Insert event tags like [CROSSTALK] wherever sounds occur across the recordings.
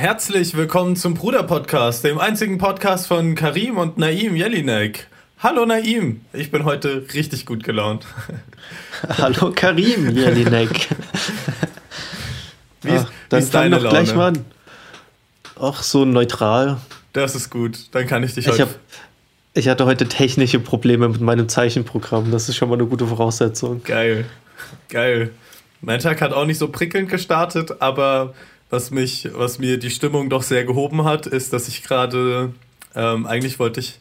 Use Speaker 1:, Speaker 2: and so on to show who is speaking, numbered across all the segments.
Speaker 1: Herzlich willkommen zum Bruder-Podcast, dem einzigen Podcast von Karim und Naim Jelinek. Hallo Naim, ich bin heute richtig gut gelaunt. [LAUGHS]
Speaker 2: Hallo Karim Jelinek. wie ist, Ach, dann wie ist deine Laune? gleich mal an. Ach, so neutral.
Speaker 1: Das ist gut, dann kann ich dich
Speaker 2: ich heute... Hab, ich hatte heute technische Probleme mit meinem Zeichenprogramm, das ist schon mal eine gute Voraussetzung.
Speaker 1: Geil, geil. Mein Tag hat auch nicht so prickelnd gestartet, aber was mich, was mir die Stimmung doch sehr gehoben hat, ist, dass ich gerade, ähm, eigentlich wollte ich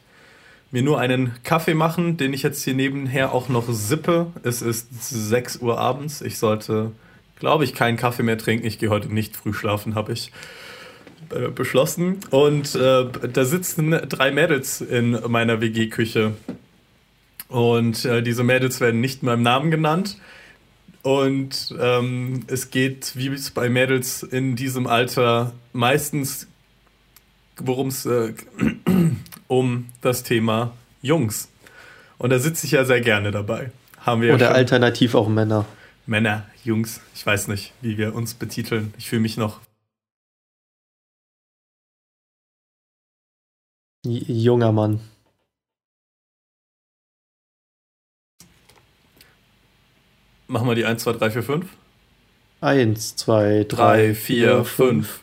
Speaker 1: mir nur einen Kaffee machen, den ich jetzt hier nebenher auch noch sippe. Es ist 6 Uhr abends. Ich sollte, glaube ich, keinen Kaffee mehr trinken. Ich gehe heute nicht früh schlafen, habe ich äh, beschlossen. Und äh, da sitzen drei Mädels in meiner WG-Küche. Und äh, diese Mädels werden nicht im Namen genannt. Und ähm, es geht, wie es bei Mädels in diesem Alter meistens, worum es äh, [CLEARS THROAT] um das Thema Jungs. Und da sitze ich ja sehr gerne dabei.
Speaker 2: Haben wir Oder ja alternativ auch Männer.
Speaker 1: Männer, Jungs, ich weiß nicht, wie wir uns betiteln. Ich fühle mich noch.
Speaker 2: Junger Mann.
Speaker 1: Machen wir die 1, 2, 3, 4, 5.
Speaker 2: 1, 2, 3, 4, 5.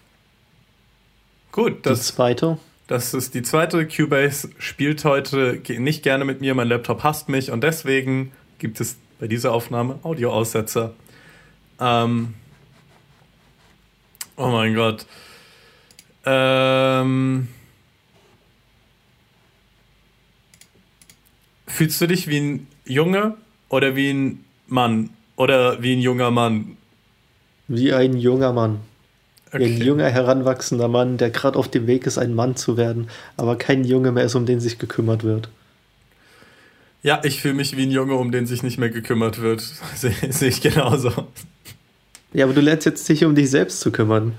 Speaker 1: Gut,
Speaker 2: das. Die zweite.
Speaker 1: Das ist die zweite. Cubase spielt heute nicht gerne mit mir. Mein Laptop hasst mich und deswegen gibt es bei dieser Aufnahme Audioaussetzer. Ähm. Oh mein Gott. Ähm. Fühlst du dich wie ein Junge oder wie ein Mann? Oder wie ein junger Mann?
Speaker 2: Wie ein junger Mann. Okay. Ein junger, heranwachsender Mann, der gerade auf dem Weg ist, ein Mann zu werden, aber kein Junge mehr ist, um den sich gekümmert wird.
Speaker 1: Ja, ich fühle mich wie ein Junge, um den sich nicht mehr gekümmert wird. [LAUGHS] Sehe seh ich genauso.
Speaker 2: Ja, aber du lernst jetzt dich um dich selbst zu kümmern.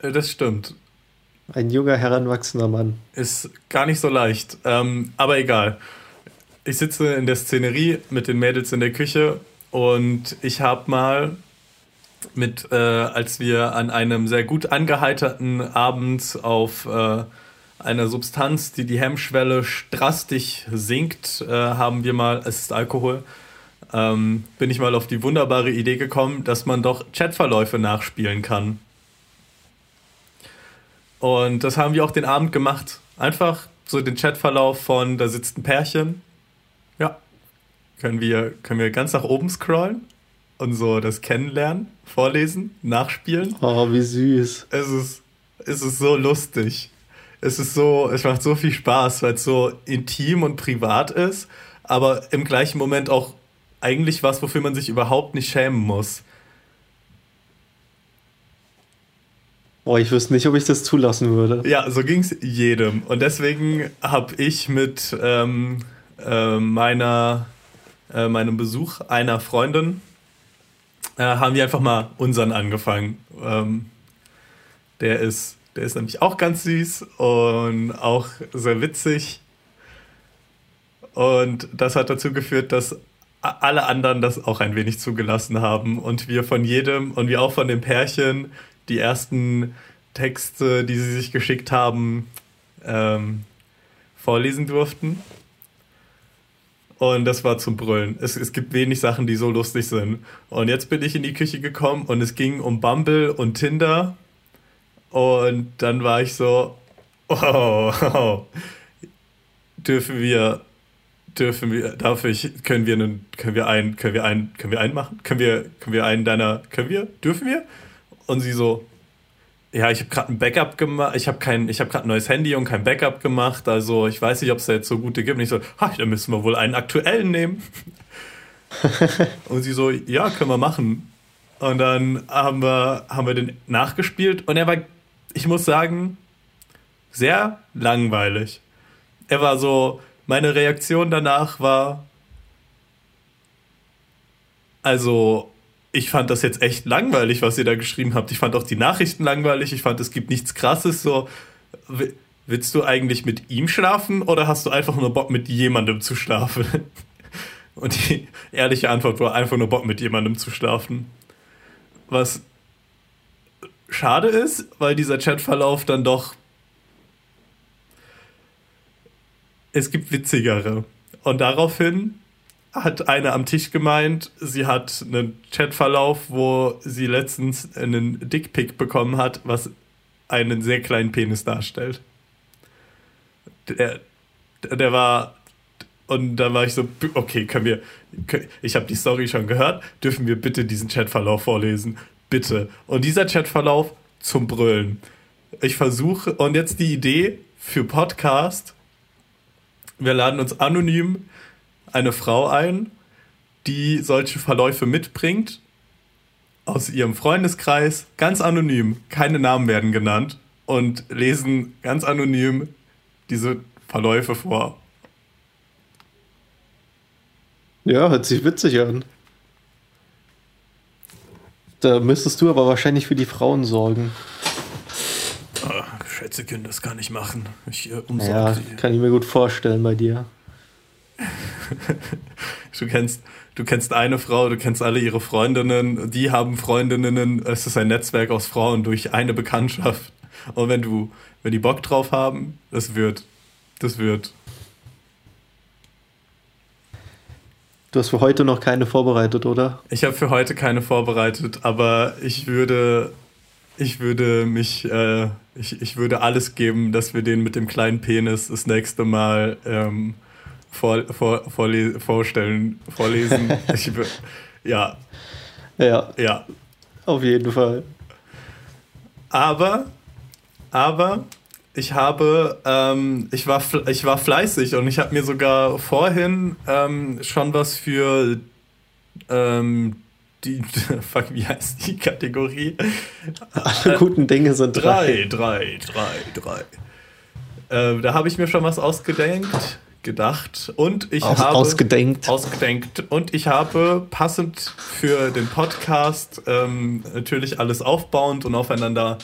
Speaker 1: Äh, das stimmt.
Speaker 2: Ein junger, heranwachsender Mann.
Speaker 1: Ist gar nicht so leicht. Ähm, aber egal. Ich sitze in der Szenerie mit den Mädels in der Küche und ich habe mal mit, äh, als wir an einem sehr gut angeheiterten Abend auf äh, einer Substanz, die die Hemmschwelle drastisch sinkt, äh, haben wir mal, es ist Alkohol, ähm, bin ich mal auf die wunderbare Idee gekommen, dass man doch Chatverläufe nachspielen kann. Und das haben wir auch den Abend gemacht. Einfach so den Chatverlauf von, da sitzt ein Pärchen. Können wir, können wir ganz nach oben scrollen und so das Kennenlernen, vorlesen, nachspielen.
Speaker 2: Oh, wie süß.
Speaker 1: Es ist, es ist so lustig. Es ist so, es macht so viel Spaß, weil es so intim und privat ist, aber im gleichen Moment auch eigentlich was, wofür man sich überhaupt nicht schämen muss.
Speaker 2: Oh, ich wüsste nicht, ob ich das zulassen würde.
Speaker 1: Ja, so ging es jedem. Und deswegen habe ich mit ähm, äh, meiner äh, meinem Besuch einer Freundin äh, haben wir einfach mal unseren angefangen. Ähm, der ist, der ist nämlich auch ganz süß und auch sehr witzig. Und das hat dazu geführt, dass alle anderen das auch ein wenig zugelassen haben und wir von jedem und wir auch von dem Pärchen die ersten Texte, die sie sich geschickt haben, ähm, vorlesen durften. Und das war zum Brüllen. Es, es gibt wenig Sachen, die so lustig sind. Und jetzt bin ich in die Küche gekommen und es ging um Bumble und Tinder. Und dann war ich so, oh, oh dürfen wir, dürfen wir, darf ich, können wir einen, können wir einen, können wir einen, können wir einen machen? Können wir, können wir einen deiner, können wir, dürfen wir? Und sie so, ja, ich habe gerade ein Backup gemacht. Ich habe kein, ich habe gerade ein neues Handy und kein Backup gemacht. Also ich weiß nicht, ob es da jetzt so gute gibt. Und ich so, ha, dann müssen wir wohl einen aktuellen nehmen. [LAUGHS] und sie so, ja, können wir machen. Und dann haben wir, haben wir den nachgespielt und er war, ich muss sagen, sehr langweilig. Er war so, meine Reaktion danach war, also ich fand das jetzt echt langweilig, was ihr da geschrieben habt. Ich fand auch die Nachrichten langweilig. Ich fand, es gibt nichts Krasses. So, willst du eigentlich mit ihm schlafen oder hast du einfach nur Bock, mit jemandem zu schlafen? [LAUGHS] Und die ehrliche Antwort war einfach nur Bock, mit jemandem zu schlafen. Was schade ist, weil dieser Chatverlauf dann doch. Es gibt witzigere. Und daraufhin hat eine am Tisch gemeint, sie hat einen Chatverlauf, wo sie letztens einen Dickpick bekommen hat, was einen sehr kleinen Penis darstellt. Der, der war und dann war ich so, okay, können wir, ich habe die Story schon gehört, dürfen wir bitte diesen Chatverlauf vorlesen? Bitte. Und dieser Chatverlauf zum Brüllen. Ich versuche, und jetzt die Idee für Podcast. Wir laden uns anonym eine Frau ein, die solche Verläufe mitbringt, aus ihrem Freundeskreis, ganz anonym, keine Namen werden genannt, und lesen ganz anonym diese Verläufe vor.
Speaker 2: Ja, hört sich witzig an. Da müsstest du aber wahrscheinlich für die Frauen sorgen.
Speaker 1: Oh, Schätze können das gar nicht machen. Ich äh,
Speaker 2: ja, sie. kann ich mir gut vorstellen bei dir.
Speaker 1: Du kennst, du kennst eine Frau, du kennst alle ihre Freundinnen, die haben Freundinnen, es ist ein Netzwerk aus Frauen durch eine Bekanntschaft. Und wenn du, wenn die Bock drauf haben, das wird, das wird
Speaker 2: Du hast für heute noch keine vorbereitet, oder?
Speaker 1: Ich habe für heute keine vorbereitet, aber ich würde, ich würde mich, äh, ich, ich würde alles geben, dass wir den mit dem kleinen Penis das nächste Mal ähm, vor, vor, vorle vorstellen, vorlesen. [LAUGHS] ich, ja.
Speaker 2: Ja.
Speaker 1: Ja.
Speaker 2: Auf jeden Fall.
Speaker 1: Aber, aber ich habe, ähm, ich, war, ich war fleißig und ich habe mir sogar vorhin ähm, schon was für ähm, die, [LAUGHS] fuck, wie heißt die Kategorie?
Speaker 2: Alle guten Dinge sind
Speaker 1: drei. Drei, drei, drei, drei. Äh, da habe ich mir schon was ausgedenkt, gedacht und ich
Speaker 2: Aus,
Speaker 1: habe
Speaker 2: ausgedenkt.
Speaker 1: ausgedenkt und ich habe passend für den Podcast ähm, natürlich alles aufbauend und aufeinander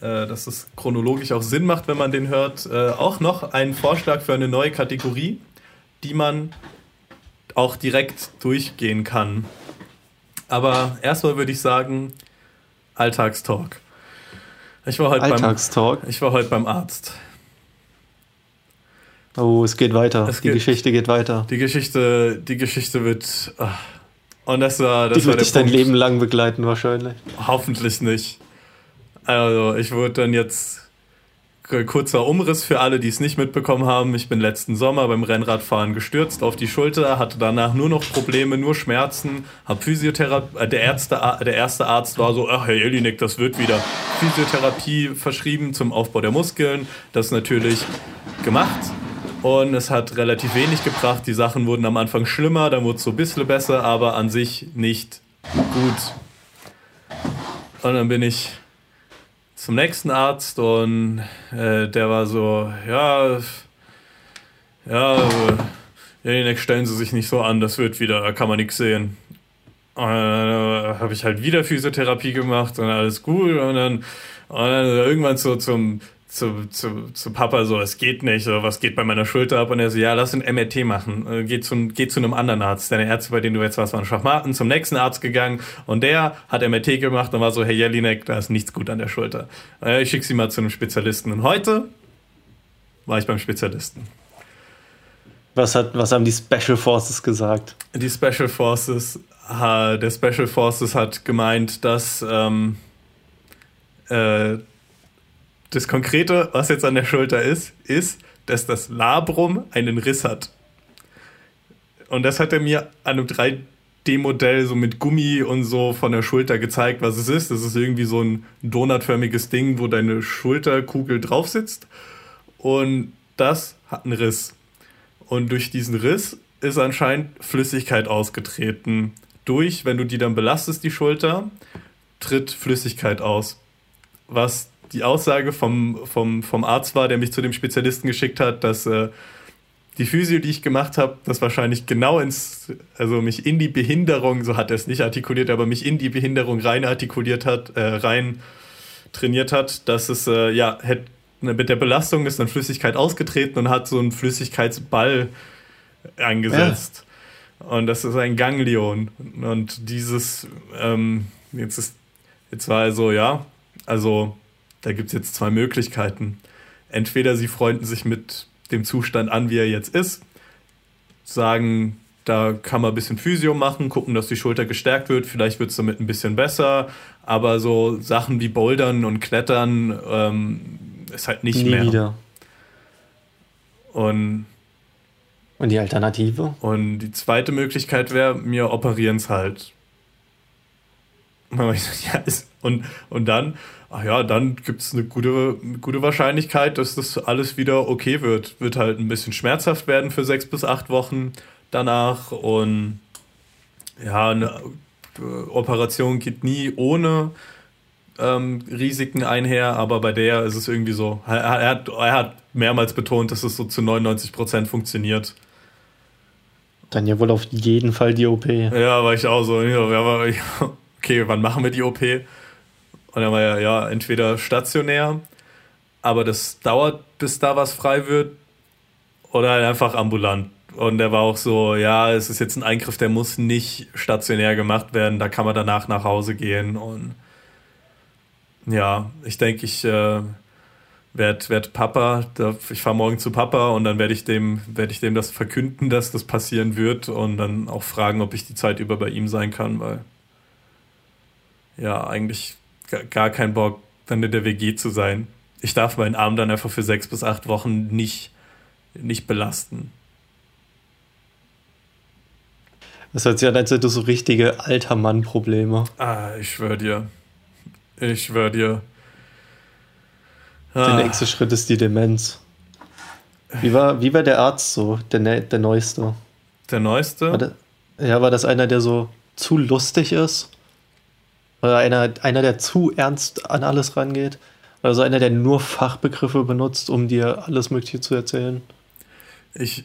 Speaker 1: äh, dass es chronologisch auch Sinn macht, wenn man den hört, äh, auch noch einen Vorschlag für eine neue Kategorie, die man auch direkt durchgehen kann. Aber erstmal würde ich sagen, Alltagstalk. Ich war heute
Speaker 2: Alltagstalk.
Speaker 1: Beim, ich war heute beim Arzt.
Speaker 2: Oh, es geht weiter. Es die geht, Geschichte geht weiter.
Speaker 1: Die Geschichte, die Geschichte wird. Ach. Und das war. Das
Speaker 2: die wird dich dein Leben lang begleiten, wahrscheinlich.
Speaker 1: Hoffentlich nicht. Also, ich wurde dann jetzt kurzer Umriss für alle, die es nicht mitbekommen haben. Ich bin letzten Sommer beim Rennradfahren gestürzt auf die Schulter, hatte danach nur noch Probleme, nur Schmerzen, hab Physiotherapie, äh, der, Ärzte, der erste Arzt war so, ach Herr Jelinek, das wird wieder Physiotherapie verschrieben zum Aufbau der Muskeln. Das natürlich gemacht und es hat relativ wenig gebracht. Die Sachen wurden am Anfang schlimmer, dann wurde es so ein bisschen besser, aber an sich nicht gut. Und dann bin ich zum nächsten Arzt und äh, der war so, ja, ja, äh, stellen Sie sich nicht so an, das wird wieder, da kann man nichts sehen. Und dann äh, habe ich halt wieder Physiotherapie gemacht und alles gut und dann, und dann irgendwann so zum zu, zu, zu Papa so, es geht nicht, so, was geht bei meiner Schulter ab? Und er so, ja, lass ein MRT machen. Äh, geh zu, geh zu einem anderen Arzt. Deine Ärzte, bei denen du jetzt warst, waren Schachmaten, zum nächsten Arzt gegangen und der hat MRT gemacht und war so, Herr Jelinek, da ist nichts gut an der Schulter. Äh, ich schick sie mal zu einem Spezialisten. Und heute war ich beim Spezialisten.
Speaker 2: Was, hat, was haben die Special Forces gesagt?
Speaker 1: Die Special Forces, der Special Forces hat gemeint, dass ähm, äh, das Konkrete, was jetzt an der Schulter ist, ist, dass das Labrum einen Riss hat. Und das hat er mir an einem 3D-Modell so mit Gummi und so von der Schulter gezeigt, was es ist. Das ist irgendwie so ein donutförmiges Ding, wo deine Schulterkugel drauf sitzt. Und das hat einen Riss. Und durch diesen Riss ist anscheinend Flüssigkeit ausgetreten. Durch, wenn du die dann belastest, die Schulter, tritt Flüssigkeit aus. Was die Aussage vom, vom, vom Arzt war, der mich zu dem Spezialisten geschickt hat, dass äh, die Physio, die ich gemacht habe, das wahrscheinlich genau ins, also mich in die Behinderung, so hat er es nicht artikuliert, aber mich in die Behinderung rein artikuliert hat, äh, rein trainiert hat, dass es, äh, ja, hätte, mit der Belastung ist dann Flüssigkeit ausgetreten und hat so einen Flüssigkeitsball eingesetzt. Ja. Und das ist ein Ganglion. Und dieses, ähm, jetzt ist, jetzt war also, ja, Also, da gibt es jetzt zwei Möglichkeiten. Entweder sie freunden sich mit dem Zustand an, wie er jetzt ist, sagen, da kann man ein bisschen Physio machen, gucken, dass die Schulter gestärkt wird, vielleicht wird es damit ein bisschen besser, aber so Sachen wie Bouldern und Klettern ähm, ist halt nicht Nie mehr. Wieder. Und
Speaker 2: und die Alternative?
Speaker 1: Und die zweite Möglichkeit wäre, mir operieren es halt. [LAUGHS] Und, und dann, ach ja, dann gibt es eine gute, gute Wahrscheinlichkeit, dass das alles wieder okay wird. Wird halt ein bisschen schmerzhaft werden für sechs bis acht Wochen danach. Und ja, eine Operation geht nie ohne ähm, Risiken einher, aber bei der ist es irgendwie so. Er, er, hat, er hat mehrmals betont, dass es so zu 99 Prozent funktioniert.
Speaker 2: Dann ja wohl auf jeden Fall die OP.
Speaker 1: Ja, war ich auch so. Ja, [LAUGHS] okay, wann machen wir die OP? Und dann war ja, ja, entweder stationär, aber das dauert, bis da was frei wird, oder halt einfach ambulant. Und er war auch so, ja, es ist jetzt ein Eingriff, der muss nicht stationär gemacht werden, da kann man danach nach Hause gehen. Und ja, ich denke, ich äh, werde werd Papa, ich fahre morgen zu Papa und dann werde ich dem, werde ich dem das verkünden, dass das passieren wird und dann auch fragen, ob ich die Zeit über bei ihm sein kann, weil ja, eigentlich gar keinen Bock, dann in der WG zu sein. Ich darf meinen Arm dann einfach für sechs bis acht Wochen nicht, nicht belasten.
Speaker 2: Das hört sich an, als hättest du so richtige alter Mann-Probleme.
Speaker 1: Ah, ich schwör dir. Ich schwör dir.
Speaker 2: Der ah. nächste Schritt ist die Demenz. Wie war, wie war der Arzt so, der, ne, der Neueste?
Speaker 1: Der Neueste?
Speaker 2: War der, ja, war das einer, der so zu lustig ist? Oder einer, einer, der zu ernst an alles rangeht? Oder so einer, der nur Fachbegriffe benutzt, um dir alles Mögliche zu erzählen?
Speaker 1: Ich,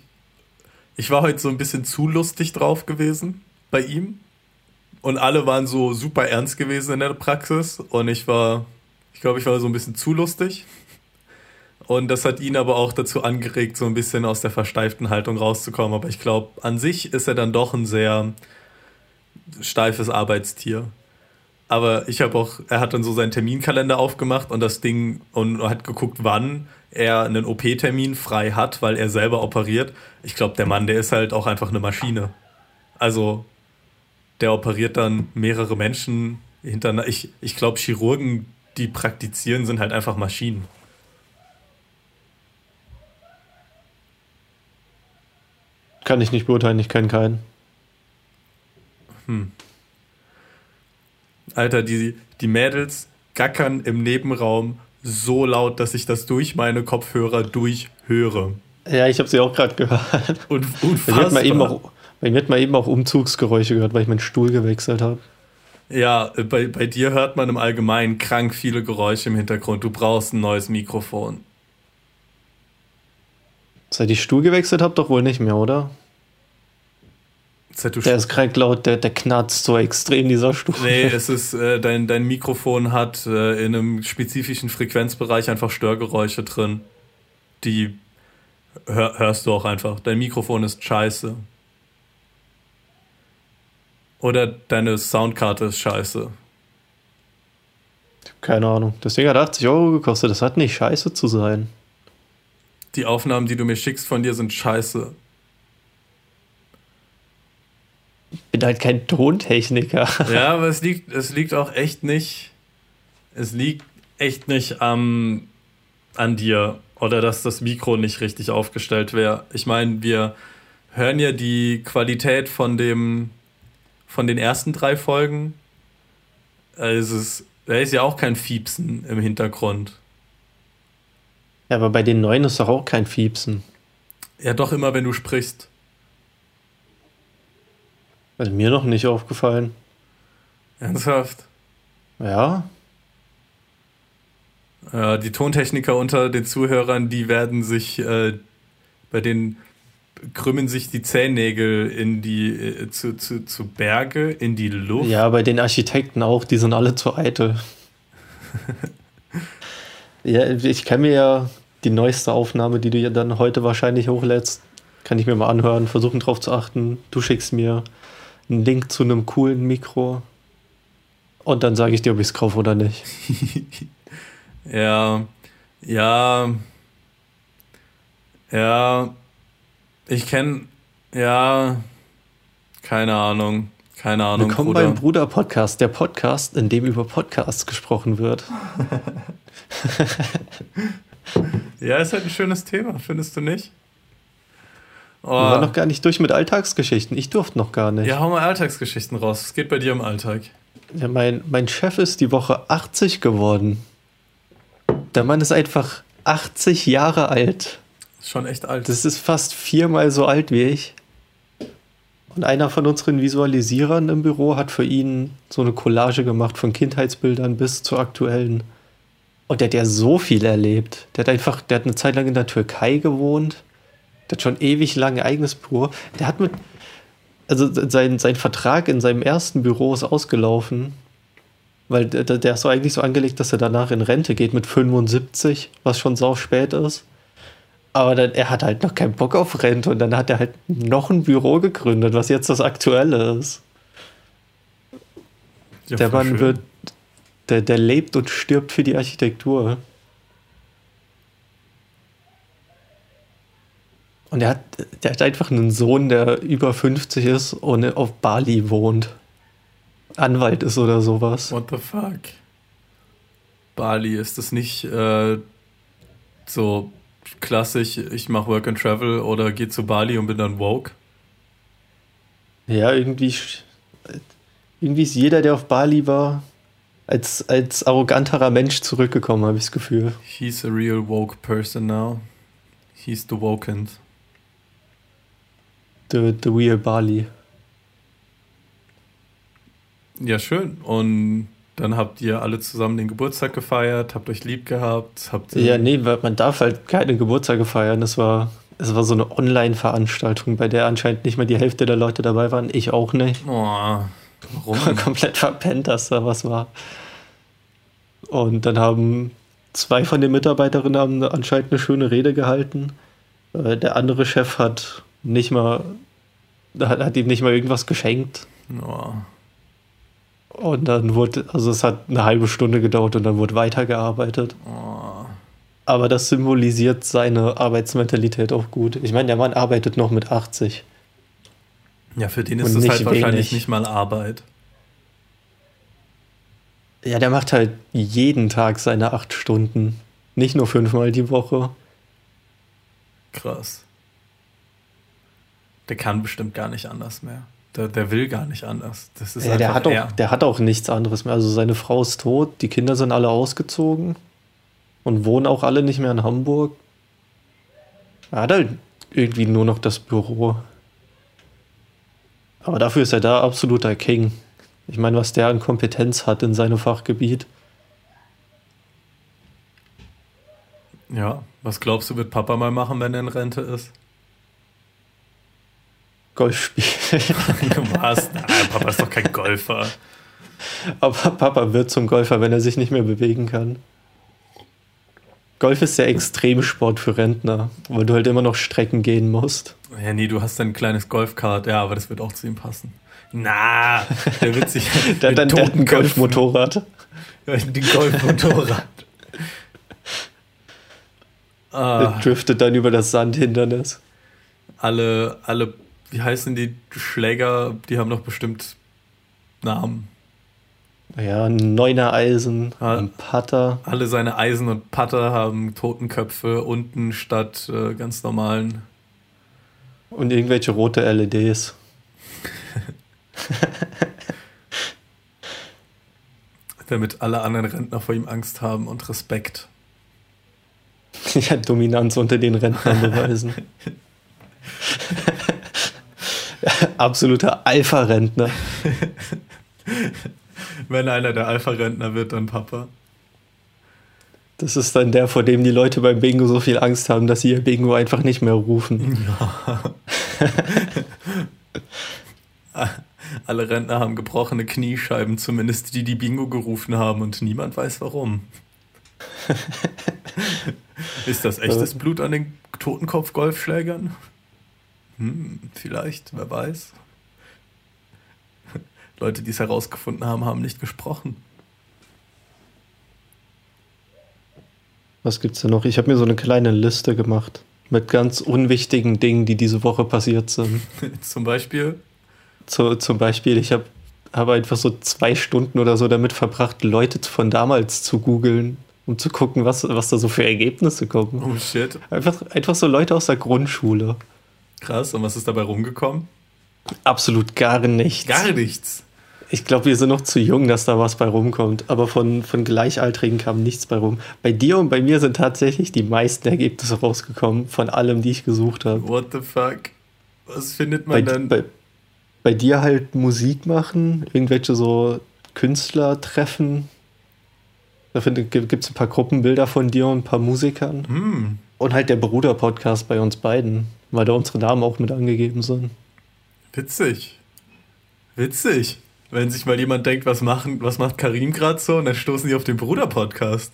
Speaker 1: ich war heute so ein bisschen zu lustig drauf gewesen bei ihm. Und alle waren so super ernst gewesen in der Praxis. Und ich war ich glaube, ich war so ein bisschen zu lustig. Und das hat ihn aber auch dazu angeregt, so ein bisschen aus der versteiften Haltung rauszukommen. Aber ich glaube, an sich ist er dann doch ein sehr steifes Arbeitstier. Aber ich habe auch, er hat dann so seinen Terminkalender aufgemacht und das Ding und hat geguckt, wann er einen OP-Termin frei hat, weil er selber operiert. Ich glaube, der Mann, der ist halt auch einfach eine Maschine. Also, der operiert dann mehrere Menschen hintereinander. Ich, ich glaube, Chirurgen die praktizieren, sind halt einfach Maschinen.
Speaker 2: Kann ich nicht beurteilen, ich kenne keinen.
Speaker 1: Hm. Alter, die, die Mädels gackern im Nebenraum so laut, dass ich das durch meine Kopfhörer durchhöre.
Speaker 2: Ja, ich habe sie auch gerade gehört. Und unfassbar. Bei mir, eben auch, bei mir hat man eben auch Umzugsgeräusche gehört, weil ich meinen Stuhl gewechselt habe.
Speaker 1: Ja, bei, bei dir hört man im Allgemeinen krank viele Geräusche im Hintergrund. Du brauchst ein neues Mikrofon.
Speaker 2: Seit ich Stuhl gewechselt habe, doch wohl nicht mehr, oder? Du der ist krank laut, der, der knarzt so extrem, dieser Stuhl.
Speaker 1: Nee, es ist, äh, dein, dein Mikrofon hat äh, in einem spezifischen Frequenzbereich einfach Störgeräusche drin. Die hör, hörst du auch einfach. Dein Mikrofon ist scheiße. Oder deine Soundkarte ist scheiße?
Speaker 2: Keine Ahnung. Das Ding hat 80 Euro gekostet. Das hat nicht scheiße zu sein.
Speaker 1: Die Aufnahmen, die du mir schickst von dir, sind scheiße.
Speaker 2: Ich bin halt kein Tontechniker.
Speaker 1: Ja, [LAUGHS] aber es liegt, es liegt auch echt nicht. Es liegt echt nicht am, an dir oder dass das Mikro nicht richtig aufgestellt wäre. Ich meine, wir hören ja die Qualität von dem von den ersten drei Folgen. Es, da ist ja auch kein Fiepsen im Hintergrund.
Speaker 2: Ja, aber bei den neuen ist doch auch kein Fiepsen.
Speaker 1: Ja, doch immer, wenn du sprichst.
Speaker 2: Also mir noch nicht aufgefallen.
Speaker 1: Ernsthaft?
Speaker 2: Ja.
Speaker 1: Ja, die Tontechniker unter den Zuhörern, die werden sich äh, bei den krümmen sich die Zähnägel in die äh, zu, zu, zu Berge, in die Luft.
Speaker 2: Ja, bei den Architekten auch, die sind alle zu eitel. [LAUGHS] ja, ich kann mir ja die neueste Aufnahme, die du ja dann heute wahrscheinlich hochlädst, kann ich mir mal anhören, versuchen drauf zu achten. Du schickst mir einen Link zu einem coolen Mikro und dann sage ich dir, ob ich es kaufe oder nicht. [LAUGHS]
Speaker 1: Ja, ja, ja, ich kenne, ja, keine Ahnung, keine Ahnung.
Speaker 2: Willkommen Bruder. beim Bruder-Podcast, der Podcast, in dem über Podcasts gesprochen wird. [LAUGHS]
Speaker 1: ja, ist halt ein schönes Thema, findest du nicht?
Speaker 2: Oh. Wir waren noch gar nicht durch mit Alltagsgeschichten. Ich durfte noch gar nicht.
Speaker 1: Ja, hau mal Alltagsgeschichten raus. Was geht bei dir im Alltag?
Speaker 2: Ja, mein, mein Chef ist die Woche 80 geworden. Der Mann ist einfach 80 Jahre alt.
Speaker 1: Schon echt alt.
Speaker 2: Das ist fast viermal so alt wie ich. Und einer von unseren Visualisierern im Büro hat für ihn so eine Collage gemacht von Kindheitsbildern bis zu aktuellen. Und der hat ja so viel erlebt. Der hat einfach, der hat eine Zeit lang in der Türkei gewohnt. Der hat schon ewig lang ein eigenes Büro. Der hat mit, also sein, sein Vertrag in seinem ersten Büro ist ausgelaufen. Weil der, der ist so eigentlich so angelegt, dass er danach in Rente geht mit 75, was schon sau spät ist. Aber dann, er hat halt noch keinen Bock auf Rente und dann hat er halt noch ein Büro gegründet, was jetzt das aktuelle ist. Ja, der Mann schön. wird, der, der lebt und stirbt für die Architektur. Und er hat, der hat einfach einen Sohn, der über 50 ist und auf Bali wohnt. Anwalt ist oder sowas.
Speaker 1: What the fuck? Bali, ist das nicht äh, so klassisch, ich mache Work and Travel oder gehe zu Bali und bin dann woke?
Speaker 2: Ja, irgendwie, irgendwie ist jeder, der auf Bali war, als, als arroganterer Mensch zurückgekommen, habe ich das Gefühl.
Speaker 1: He's a real woke person now. He's the wokend.
Speaker 2: The, the real Bali.
Speaker 1: Ja, schön. Und dann habt ihr alle zusammen den Geburtstag gefeiert, habt euch lieb gehabt, habt
Speaker 2: Ja, nee, man darf halt keine Geburtstage feiern. Es war, es war so eine Online-Veranstaltung, bei der anscheinend nicht mal die Hälfte der Leute dabei waren. Ich auch nicht. Oh, warum? [LAUGHS] Komplett verpennt, dass da was war. Und dann haben zwei von den Mitarbeiterinnen haben anscheinend eine schöne Rede gehalten. Äh, der andere Chef hat nicht mal, hat, hat ihm nicht mal irgendwas geschenkt. Oh. Und dann wurde, also es hat eine halbe Stunde gedauert und dann wurde weitergearbeitet. Oh. Aber das symbolisiert seine Arbeitsmentalität auch gut. Ich meine, der Mann arbeitet noch mit 80.
Speaker 1: Ja, für den ist es halt wahrscheinlich nicht mal Arbeit.
Speaker 2: Ja, der macht halt jeden Tag seine acht Stunden. Nicht nur fünfmal die Woche.
Speaker 1: Krass. Der kann bestimmt gar nicht anders mehr. Der, der will gar nicht anders. Das ist
Speaker 2: ja, der, hat auch, der hat auch nichts anderes mehr. Also seine Frau ist tot, die Kinder sind alle ausgezogen und wohnen auch alle nicht mehr in Hamburg. Er hat halt irgendwie nur noch das Büro. Aber dafür ist er da absoluter King. Ich meine, was der an Kompetenz hat in seinem Fachgebiet.
Speaker 1: Ja, was glaubst du, wird Papa mal machen, wenn er in Rente ist?
Speaker 2: Golf spielen. [LAUGHS]
Speaker 1: Was? Nein, Papa ist doch kein Golfer.
Speaker 2: Aber Papa wird zum Golfer, wenn er sich nicht mehr bewegen kann. Golf ist der Extremsport für Rentner, weil du halt immer noch Strecken gehen musst.
Speaker 1: Ja, nee, du hast ein kleines Golfkart, ja, aber das wird auch zu ihm passen. Na, der wird sich. [LAUGHS]
Speaker 2: der hat dann ein Golfmotorrad.
Speaker 1: Ja, ein Golfmotorrad.
Speaker 2: ah. Der driftet dann über das Sandhindernis.
Speaker 1: Alle, alle wie heißen die Schläger? Die haben doch bestimmt Namen.
Speaker 2: Ja, Neuner Eisen, ja, ein Putter.
Speaker 1: Alle seine Eisen und Putter haben Totenköpfe unten statt äh, ganz normalen.
Speaker 2: Und irgendwelche rote LEDs. [LAUGHS]
Speaker 1: Damit alle anderen Rentner vor ihm Angst haben und Respekt. [LAUGHS]
Speaker 2: Ja, Dominanz unter den Rentnern beweisen. [LAUGHS] [LAUGHS] Absoluter Alpha-Rentner. [LAUGHS]
Speaker 1: Wenn einer der Alpha-Rentner wird, dann Papa.
Speaker 2: Das ist dann der, vor dem die Leute beim Bingo so viel Angst haben, dass sie ihr Bingo einfach nicht mehr rufen.
Speaker 1: Ja. [LAUGHS] Alle Rentner haben gebrochene Kniescheiben, zumindest die, die Bingo gerufen haben, und niemand weiß warum. ist das echtes Blut an den Totenkopf-Golfschlägern? Hm, vielleicht, wer weiß. [LAUGHS] Leute, die es herausgefunden haben, haben nicht gesprochen.
Speaker 2: Was gibt's denn noch? Ich habe mir so eine kleine Liste gemacht mit ganz unwichtigen Dingen, die diese Woche passiert sind. [LAUGHS]
Speaker 1: Zum Beispiel?
Speaker 2: Zu, zum Beispiel, ich habe hab einfach so zwei Stunden oder so damit verbracht, Leute von damals zu googeln, um zu gucken, was, was da so für Ergebnisse kommen.
Speaker 1: Oh shit.
Speaker 2: Einfach, einfach so Leute aus der Grundschule.
Speaker 1: Krass, und was ist dabei rumgekommen?
Speaker 2: Absolut gar nichts.
Speaker 1: Gar nichts.
Speaker 2: Ich glaube, wir sind noch zu jung, dass da was bei rumkommt. Aber von, von Gleichaltrigen kam nichts bei rum. Bei dir und bei mir sind tatsächlich die meisten Ergebnisse rausgekommen, von allem, die ich gesucht habe.
Speaker 1: What the fuck? Was findet man
Speaker 2: Bei,
Speaker 1: dann?
Speaker 2: bei, bei dir halt Musik machen, irgendwelche so Künstler treffen. Da gibt es ein paar Gruppenbilder von dir und ein paar Musikern.
Speaker 1: Hm,
Speaker 2: Und halt der Bruder-Podcast bei uns beiden, weil da unsere Namen auch mit angegeben sind.
Speaker 1: witzig. Witzig. Wenn sich mal jemand denkt, was, machen, was macht Karim gerade so, und dann stoßen die auf den Bruder-Podcast.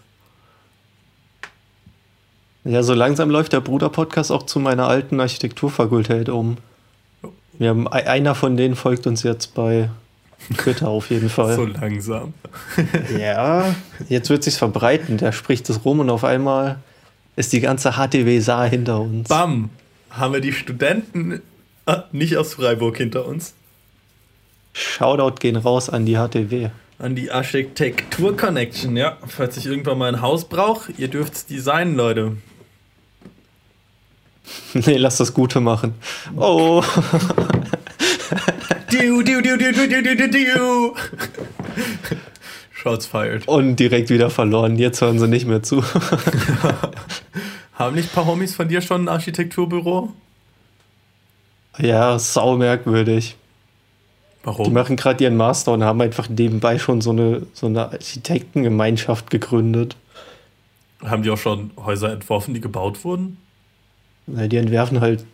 Speaker 2: Ja, so langsam läuft der Bruder-Podcast auch zu meiner alten Architekturfakultät um. Wir haben, einer von denen folgt uns jetzt bei Twitter auf jeden [LAUGHS] Fall.
Speaker 1: So langsam. [LAUGHS]
Speaker 2: Ja, jetzt wird sich's verbreiten. Der spricht es rum und auf einmal ist die ganze HTW Saar hinter uns.
Speaker 1: Bam! haben wir die Studenten äh, nicht aus Freiburg hinter uns.
Speaker 2: Shoutout gehen raus an die HTW.
Speaker 1: An die Architektur Connection, ja. Falls ich irgendwann mal ein Haus brauche, ihr dürft es designen, Leute. [LAUGHS]
Speaker 2: nee, lass das Gute machen. Oh. [LAUGHS]
Speaker 1: du, du, du, du, du, du, du, du. Shots fired.
Speaker 2: Und direkt wieder verloren. Jetzt hören sie nicht mehr zu. [LAUGHS]
Speaker 1: Haben nicht ein paar Homies von dir schon ein Architekturbüro?
Speaker 2: ja, sau merkwürdig. Die
Speaker 1: Warum?
Speaker 2: machen gerade ihren Master und haben einfach nebenbei schon so eine, so eine Architektengemeinschaft gegründet.
Speaker 1: Haben die auch schon Häuser entworfen, die gebaut wurden?
Speaker 2: Ja, Die entwerfen halt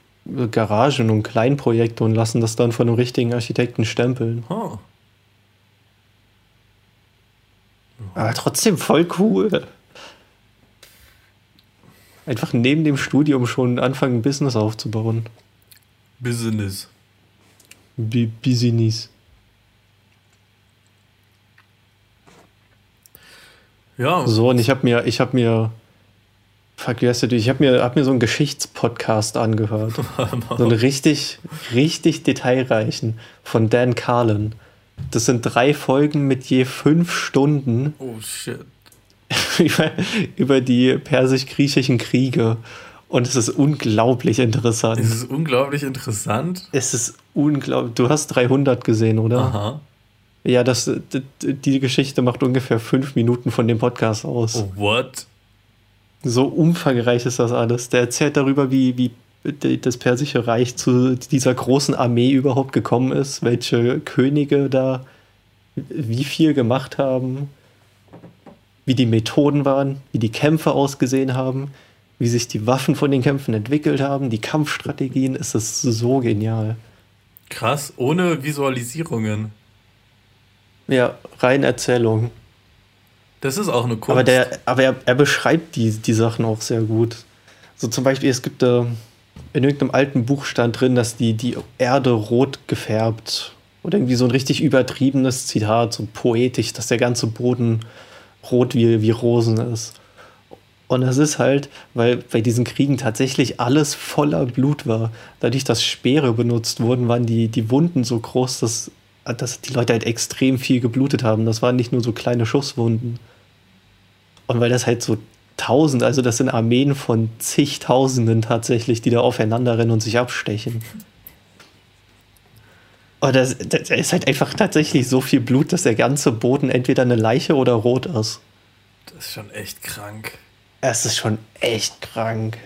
Speaker 2: Garagen und Kleinprojekte und lassen das dann von einem richtigen Architekten stempeln.
Speaker 1: Oh.
Speaker 2: Aber trotzdem voll cool. Einfach neben dem Studium schon anfangen, ein Business aufzubauen.
Speaker 1: Business.
Speaker 2: Bi Business.
Speaker 1: Ja,
Speaker 2: So, und ich habe mir, ich habe mir, fuck, wie heißt der, ich habe mir, hab mir so einen Geschichtspodcast angehört. [LAUGHS] So einen richtig, richtig detailreichen von Dan Carlin. Das sind drei Folgen mit je fünf Stunden
Speaker 1: oh shit. [LAUGHS]
Speaker 2: über, über die persisch-griechischen Kriege. Und es ist unglaublich interessant.
Speaker 1: Es ist unglaublich interessant.
Speaker 2: Es ist unglaublich. Du hast 300 gesehen, oder?
Speaker 1: Aha.
Speaker 2: Ja, das, die Geschichte macht ungefähr fünf Minuten von dem Podcast aus.
Speaker 1: Oh, what?
Speaker 2: So umfangreich ist das alles. Der erzählt darüber, wie, wie das Persische Reich zu dieser großen Armee überhaupt gekommen ist, welche Könige da wie viel gemacht haben, wie die Methoden waren, wie die Kämpfe ausgesehen haben, wie sich die Waffen von den Kämpfen entwickelt haben, die Kampfstrategien. Es ist so genial.
Speaker 1: Krass, ohne Visualisierungen.
Speaker 2: Ja, rein Erzählung.
Speaker 1: Das ist auch eine Kunst.
Speaker 2: Aber, der, aber er, er beschreibt die, die Sachen auch sehr gut. So zum Beispiel, es gibt äh, in irgendeinem alten Buch stand drin, dass die, die Erde rot gefärbt oder irgendwie so ein richtig übertriebenes Zitat, so poetisch, dass der ganze Boden rot wie, wie Rosen ist. Und das ist halt, weil bei diesen Kriegen tatsächlich alles voller Blut war. Dadurch, dass Speere benutzt wurden, waren die, die Wunden so groß, dass, dass die Leute halt extrem viel geblutet haben. Das waren nicht nur so kleine Schusswunden. Und weil das halt so tausend, also das sind Armeen von zigtausenden tatsächlich, die da aufeinander rennen und sich abstechen. Und das, das ist halt einfach tatsächlich so viel Blut, dass der ganze Boden entweder eine Leiche oder rot ist.
Speaker 1: das ist schon echt krank.
Speaker 2: Es ist schon echt krank.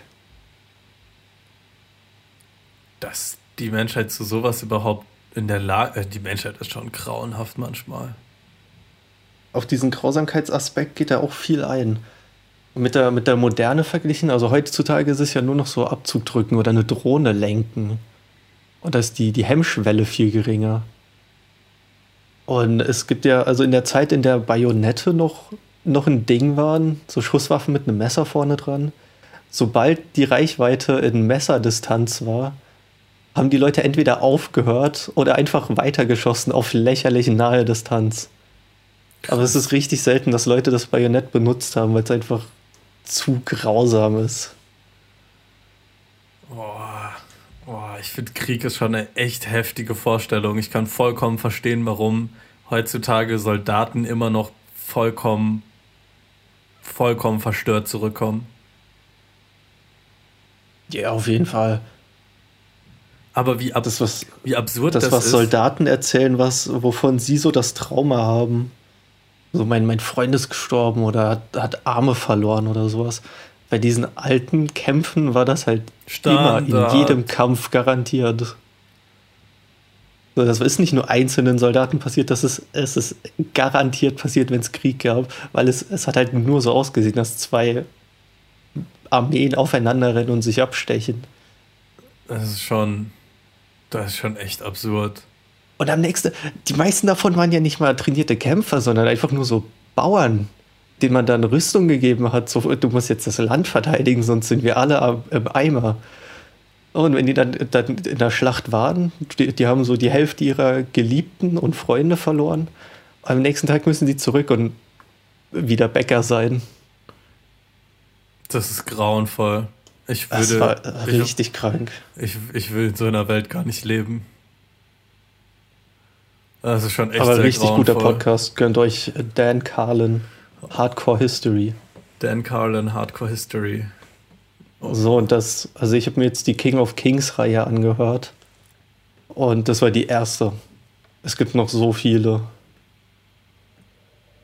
Speaker 1: Dass die Menschheit zu sowas überhaupt in der Lage. Äh, die Menschheit ist schon grauenhaft manchmal.
Speaker 2: Auf diesen Grausamkeitsaspekt geht er auch viel ein. Mit der, mit der Moderne verglichen, also heutzutage ist es ja nur noch so Abzug drücken oder eine Drohne lenken. Und da ist die, die Hemmschwelle viel geringer. Und es gibt ja, also in der Zeit, in der Bajonette noch, noch ein Ding waren, so Schusswaffen mit einem Messer vorne dran, sobald die Reichweite in Messerdistanz war, haben die Leute entweder aufgehört oder einfach weitergeschossen auf lächerlich nahe Distanz. Aber es ist richtig selten, dass Leute das Bajonett benutzt haben, weil es einfach zu grausam ist.
Speaker 1: Boah, boah ich finde, Krieg ist schon eine echt heftige Vorstellung. Ich kann vollkommen verstehen, warum heutzutage Soldaten immer noch vollkommen, vollkommen verstört zurückkommen.
Speaker 2: Ja, auf jeden Fall.
Speaker 1: Aber wie, ab
Speaker 2: das, was,
Speaker 1: wie absurd
Speaker 2: das, das was ist. Soldaten erzählen, was, wovon sie so das Trauma haben. So, mein, mein Freund ist gestorben oder hat, hat Arme verloren oder sowas. Bei diesen alten Kämpfen war das halt Standard. immer in jedem Kampf garantiert. So, das ist nicht nur einzelnen Soldaten passiert, das ist, es ist garantiert passiert, wenn es Krieg gab, weil es, es hat halt nur so ausgesehen, dass zwei Armeen aufeinander rennen und sich abstechen.
Speaker 1: Das ist schon, das ist schon echt absurd.
Speaker 2: Und am nächsten, die meisten davon waren ja nicht mal trainierte Kämpfer, sondern einfach nur so Bauern, denen man dann Rüstung gegeben hat. So, du musst jetzt das Land verteidigen, sonst sind wir alle im Eimer. Und wenn die dann, dann in der Schlacht waren, die, die, haben so die Hälfte ihrer Geliebten und Freunde verloren. Am nächsten Tag müssen sie zurück und wieder Bäcker sein.
Speaker 1: Das ist grauenvoll. Ich würde,
Speaker 2: das war richtig
Speaker 1: ich,
Speaker 2: krank.
Speaker 1: Ich, ich will in so einer Welt gar nicht leben. Das ist schon echt
Speaker 2: Aber richtig grauenvoll. guter Podcast. Gönnt euch Dan Carlin, Hardcore History.
Speaker 1: Dan Carlin, Hardcore History.
Speaker 2: Oh. So, und das, also ich habe mir jetzt die King of Kings Reihe angehört. Und das war die erste. Es gibt noch so viele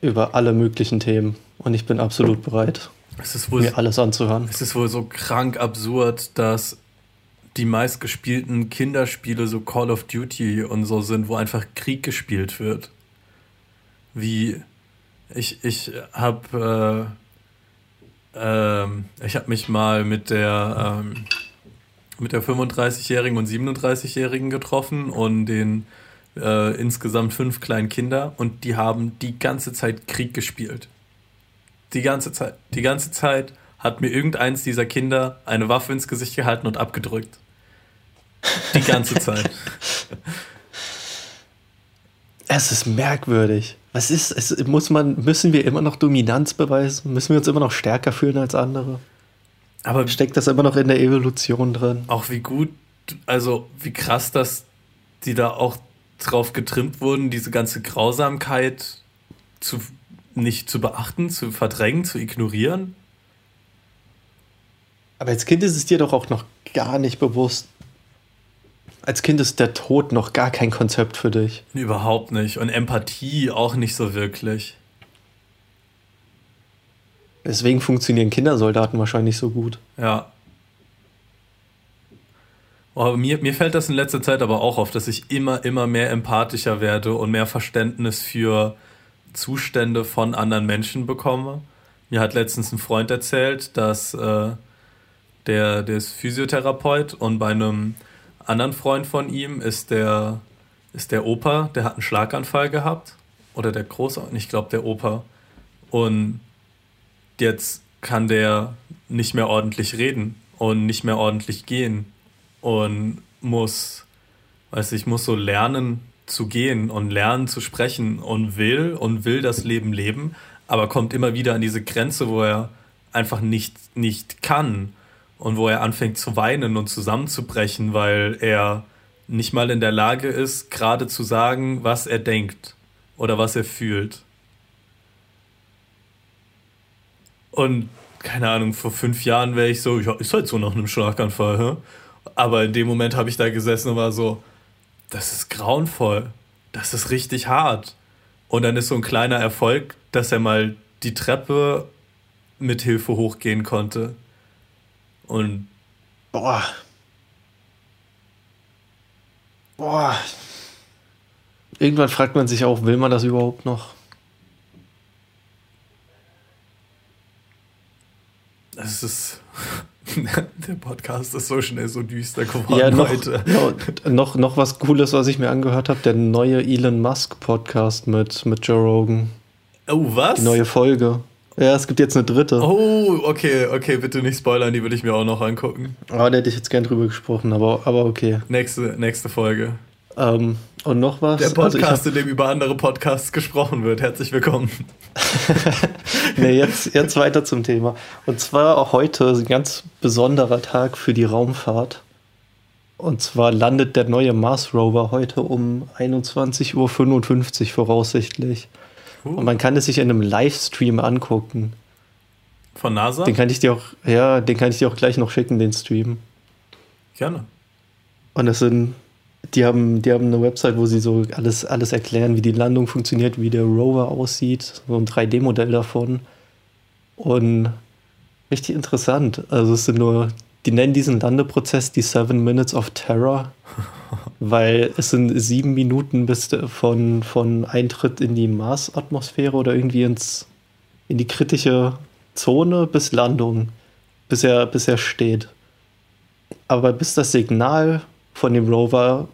Speaker 2: über alle möglichen Themen. Und ich bin absolut bereit
Speaker 1: mir
Speaker 2: so, alles anzuhören.
Speaker 1: Es ist wohl so krank absurd, dass die meistgespielten Kinderspiele so Call of Duty und so sind, wo einfach Krieg gespielt wird. Wie ich ich habe äh, äh, habe mich mal mit der ähm, mit der 35-jährigen und 37-jährigen getroffen und den äh, insgesamt fünf kleinen Kinder und die haben die ganze Zeit Krieg gespielt. Die ganze Zeit. Die ganze Zeit hat mir irgendeins dieser Kinder eine Waffe ins Gesicht gehalten und abgedrückt. Die ganze Zeit. [LAUGHS]
Speaker 2: Es ist merkwürdig. Was ist, es muss man, müssen wir immer noch Dominanz beweisen? Müssen wir uns immer noch stärker fühlen als andere? Aber steckt das immer noch in der Evolution drin?
Speaker 1: Auch wie gut, also wie krass, dass die da auch drauf getrimmt wurden, diese ganze Grausamkeit zu nicht zu beachten, zu verdrängen, zu ignorieren.
Speaker 2: Aber als Kind ist es dir doch auch noch gar nicht bewusst. Als Kind ist der Tod noch gar kein Konzept für dich.
Speaker 1: Überhaupt nicht. Und Empathie auch nicht so wirklich.
Speaker 2: Deswegen funktionieren Kindersoldaten wahrscheinlich so gut.
Speaker 1: Ja. Oh, mir, mir fällt das in letzter Zeit aber auch auf, dass ich immer, immer mehr empathischer werde und mehr Verständnis für Zustände von anderen Menschen bekomme. Mir hat letztens ein Freund erzählt, dass äh, der, der ist Physiotherapeut und bei einem anderen Freund von ihm ist der, ist der Opa, der hat einen Schlaganfall gehabt. Oder der Großonkel, ich glaube der Opa. Und jetzt kann der nicht mehr ordentlich reden und nicht mehr ordentlich gehen und muss, weiß ich, muss so lernen, zu gehen und lernen zu sprechen und will und will das Leben leben, aber kommt immer wieder an diese Grenze, wo er einfach nicht, nicht kann und wo er anfängt zu weinen und zusammenzubrechen, weil er nicht mal in der Lage ist, gerade zu sagen, was er denkt oder was er fühlt. Und keine Ahnung, vor fünf Jahren wäre ich so, ja, ist halt so nach einem Schlaganfall, hä? aber in dem Moment habe ich da gesessen und war so, das ist grauenvoll. Das ist richtig hart. Und dann ist so ein kleiner Erfolg, dass er mal die Treppe mit Hilfe hochgehen konnte. Und.
Speaker 2: Boah. Boah. Irgendwann fragt man sich auch, will man das überhaupt noch?
Speaker 1: Es ist. [LAUGHS] Der Podcast ist so schnell so düster geworden
Speaker 2: ja, noch, heute. noch, noch was Cooles, was ich mir angehört habe: der neue Elon Musk Podcast mit, mit Joe Rogan.
Speaker 1: Oh, was?
Speaker 2: Die neue Folge. Ja, es gibt jetzt eine dritte.
Speaker 1: Oh, okay, okay, bitte nicht spoilern, die würde ich mir auch noch angucken.
Speaker 2: Aber da hätte ich jetzt gern drüber gesprochen, aber, aber okay.
Speaker 1: Nächste, nächste Folge.
Speaker 2: Ähm, Und noch was?
Speaker 1: Der Podcast, also in dem über andere Podcasts gesprochen wird. Herzlich willkommen. [LAUGHS]
Speaker 2: nee, jetzt, jetzt weiter zum Thema. Und zwar auch heute ein ganz besonderer Tag für die Raumfahrt. Und zwar landet der neue Mars Rover heute um 21.55 Uhr voraussichtlich. Uh. Und man kann es sich in einem Livestream angucken.
Speaker 1: Von NASA?
Speaker 2: Den kann ich dir auch, ja, den kann ich dir auch gleich noch schicken, den Stream.
Speaker 1: Gerne.
Speaker 2: Und es sind die haben, die haben eine Website, wo sie so alles, alles erklären, wie die Landung funktioniert, wie der Rover aussieht, so ein 3D-Modell davon. Und richtig interessant. Also es sind nur, die nennen diesen Landeprozess die Seven Minutes of Terror, [LAUGHS] weil es sind sieben Minuten bis von, von Eintritt in die Mars-Atmosphäre oder irgendwie ins, in die kritische Zone bis Landung, bis er, bis er steht. Aber bis das Signal von dem Rover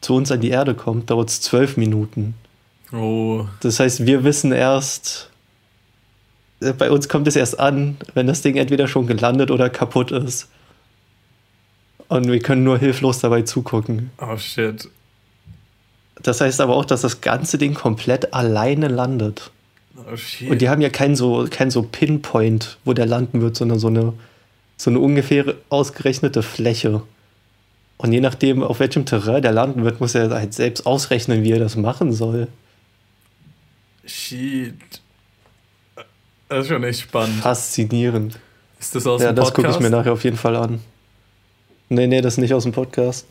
Speaker 2: zu uns an die Erde kommt, dauert es zwölf Minuten.
Speaker 1: Oh.
Speaker 2: Das heißt, wir wissen erst, äh, bei uns kommt es erst an, wenn das Ding entweder schon gelandet oder kaputt ist. Und wir können nur hilflos dabei zugucken.
Speaker 1: Oh shit.
Speaker 2: Das heißt aber auch, dass das ganze Ding komplett alleine landet.
Speaker 1: Oh shit.
Speaker 2: Und die haben ja keinen so, kein so Pinpoint, wo der landen wird, sondern so eine, so eine ungefähr ausgerechnete Fläche. Und je nachdem, auf welchem Terrain der landen wird, muss er halt selbst ausrechnen, wie er das machen soll.
Speaker 1: Shit. Das ist schon echt spannend.
Speaker 2: Faszinierend.
Speaker 1: Ist das aus
Speaker 2: ja,
Speaker 1: dem Podcast?
Speaker 2: Ja, das gucke ich mir nachher auf jeden Fall an. Nee, nee, das ist nicht aus dem Podcast.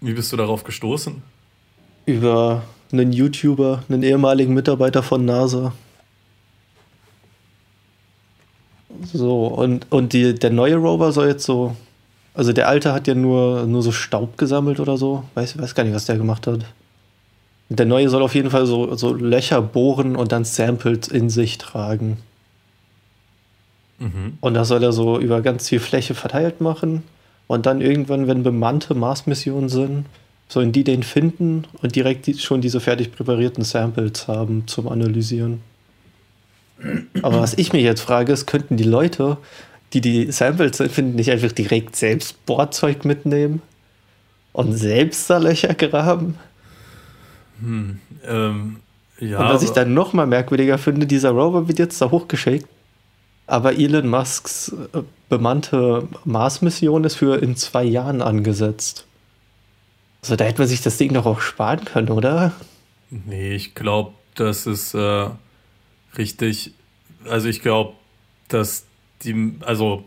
Speaker 1: Wie bist du darauf gestoßen?
Speaker 2: Über einen YouTuber, einen ehemaligen Mitarbeiter von NASA. So, und, und die, der neue Rover soll jetzt so also der alte hat ja nur, nur so Staub gesammelt oder so. Weiß, weiß gar nicht, was der gemacht hat. Der neue soll auf jeden Fall so, so Löcher bohren und dann Samples in sich tragen. Mhm. Und das soll er so über ganz viel Fläche verteilt machen. Und dann irgendwann, wenn bemannte Mars-Missionen sind, sollen die den finden und direkt die, schon diese fertig präparierten Samples haben zum Analysieren. Aber was ich mir jetzt frage, ist, könnten die Leute die die Samples finden, nicht einfach direkt selbst Bohrzeug mitnehmen und selbst da Löcher graben?
Speaker 1: Hm, ähm, ja.
Speaker 2: Und was ich dann noch mal merkwürdiger finde, dieser Rover wird jetzt da hochgeschickt, aber Elon Musks äh, bemannte Mars-Mission ist für in zwei Jahren angesetzt. Also da hätte man sich das Ding doch auch sparen können, oder?
Speaker 1: Nee, ich glaube, das ist äh, richtig. Also ich glaube, dass die, also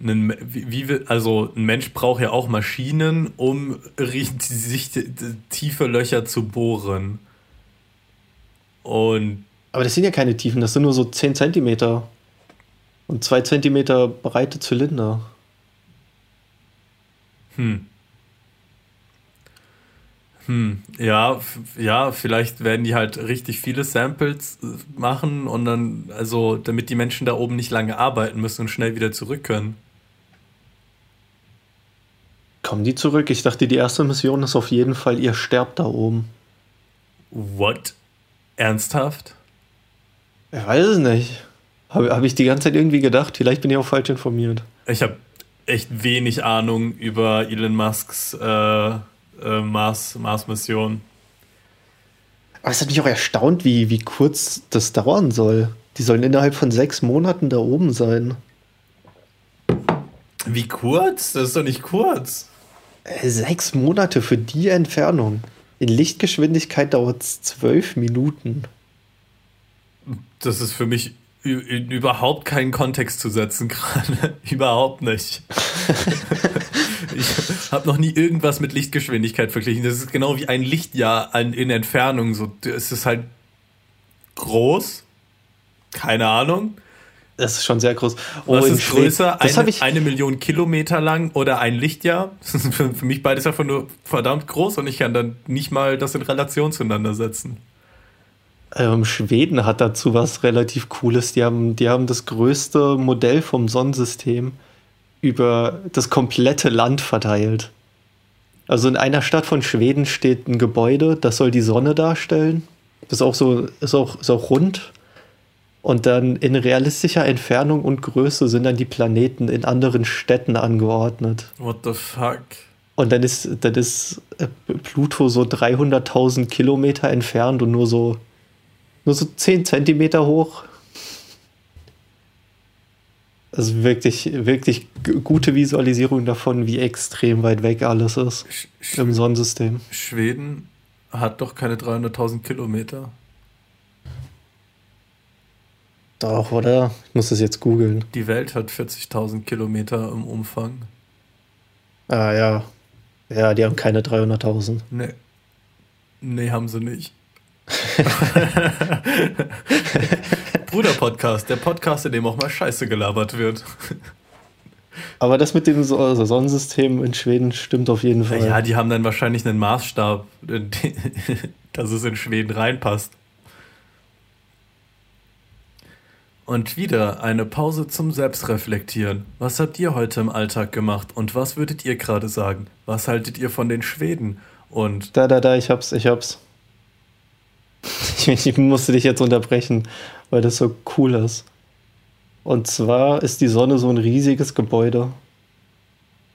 Speaker 1: ein, wie, also ein Mensch braucht ja auch Maschinen, um [LAUGHS] sich tiefe Löcher zu bohren. Und
Speaker 2: aber das sind ja keine Tiefen, das sind nur so 10 cm und 2 cm breite Zylinder.
Speaker 1: Hm. Hm, ja, ja, vielleicht werden die halt richtig viele Samples äh, machen und dann, also damit die Menschen da oben nicht lange arbeiten müssen und schnell wieder zurück können.
Speaker 2: Kommen die zurück? Ich dachte, die erste Mission ist auf jeden Fall, ihr sterbt da oben.
Speaker 1: What? Ernsthaft?
Speaker 2: Ich weiß es nicht. Habe hab ich die ganze Zeit irgendwie gedacht. Vielleicht bin ich auch falsch informiert.
Speaker 1: Ich habe echt wenig Ahnung über Elon Musks äh, äh, Mars, Mars-Mission.
Speaker 2: Aber es hat mich auch erstaunt, wie, wie kurz das dauern soll. Die sollen innerhalb von sechs Monaten da oben sein.
Speaker 1: Wie kurz? Das ist doch nicht kurz.
Speaker 2: Äh, sechs Monate für die Entfernung. In Lichtgeschwindigkeit dauert es zwölf Minuten.
Speaker 1: Das ist für mich in überhaupt keinen Kontext zu setzen gerade. [LAUGHS] überhaupt nicht. [LAUGHS] ich habe noch nie irgendwas mit Lichtgeschwindigkeit verglichen. Das ist genau wie ein Lichtjahr an, in Entfernung. So, es ist halt groß. Keine Ahnung.
Speaker 2: Das ist schon sehr groß.
Speaker 1: Oh, Was ist größer? Eine, eine, Million Kilometer lang oder ein Lichtjahr? [LAUGHS] Das ist für, für mich beides einfach nur verdammt groß und ich kann dann nicht mal das in Relation zueinander setzen.
Speaker 2: Ähm, Schweden hat dazu was relativ Cooles. Die haben, die haben das größte Modell vom Sonnensystem über das komplette Land verteilt. Also in einer Stadt von Schweden steht ein Gebäude, das soll die Sonne darstellen. Das ist auch so, ist auch, ist auch rund. Und dann in realistischer Entfernung und Größe sind dann die Planeten in anderen Städten angeordnet.
Speaker 1: What the fuck?
Speaker 2: Und dann ist, dann ist äh, Pluto so 300.000 Kilometer entfernt und nur so, nur so 10 Zentimeter hoch. Also wirklich, wirklich gute Visualisierung davon, wie extrem weit weg alles ist Sch im Sonnensystem.
Speaker 1: Schweden hat doch keine 300.000 Kilometer.
Speaker 2: Doch, oder? Ich muss das jetzt googeln.
Speaker 1: Die Welt hat 40.000 Kilometer im Umfang.
Speaker 2: Ah ja. Ja, die haben keine 300.000.
Speaker 1: Nee. Nee, haben sie nicht. [LAUGHS] Bruder-Podcast, der Podcast, in dem auch mal Scheiße gelabert wird.
Speaker 2: Aber das mit dem Sonnensystem in Schweden stimmt auf jeden Fall.
Speaker 1: Ja, die haben dann wahrscheinlich einen Maßstab, [LAUGHS] dass es in Schweden reinpasst. Und wieder eine Pause zum Selbstreflektieren. Was habt ihr heute im Alltag gemacht und was würdet ihr gerade sagen? Was haltet ihr von den Schweden? Und
Speaker 2: da, da, da, ich hab's, ich hab's. Ich, musste dich jetzt unterbrechen, weil das so cool ist. Und zwar ist die Sonne so ein riesiges Gebäude.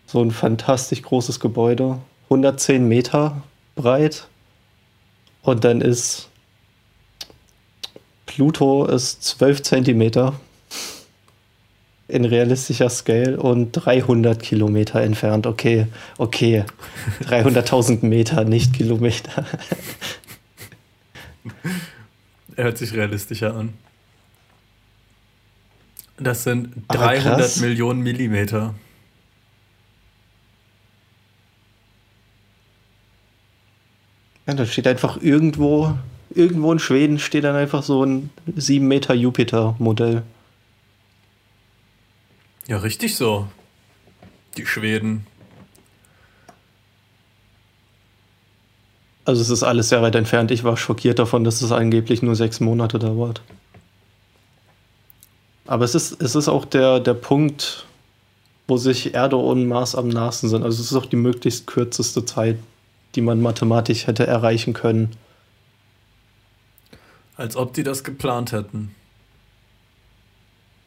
Speaker 2: So ein fantastisch großes Gebäude. 110 Meter breit. Und dann ist Pluto ist 12 Zentimeter in realistischer Scale und 300 Kilometer entfernt. Okay, okay. 300.000 Meter, nicht Kilometer. [LAUGHS]
Speaker 1: Er hört sich realistischer an. Das sind 300 Millionen Millimeter.
Speaker 2: Ja, da steht einfach irgendwo, irgendwo in Schweden steht dann einfach so ein 7 Meter Jupiter-Modell.
Speaker 1: Ja, richtig so. Die Schweden.
Speaker 2: Also es ist alles sehr weit entfernt. Ich war schockiert davon, dass es angeblich nur sechs Monate dauert. Aber es ist, es ist auch der, der Punkt, wo sich Erde und Mars am nahesten sind. Also es ist auch die möglichst kürzeste Zeit, die man mathematisch hätte erreichen können.
Speaker 1: Als ob die das geplant hätten.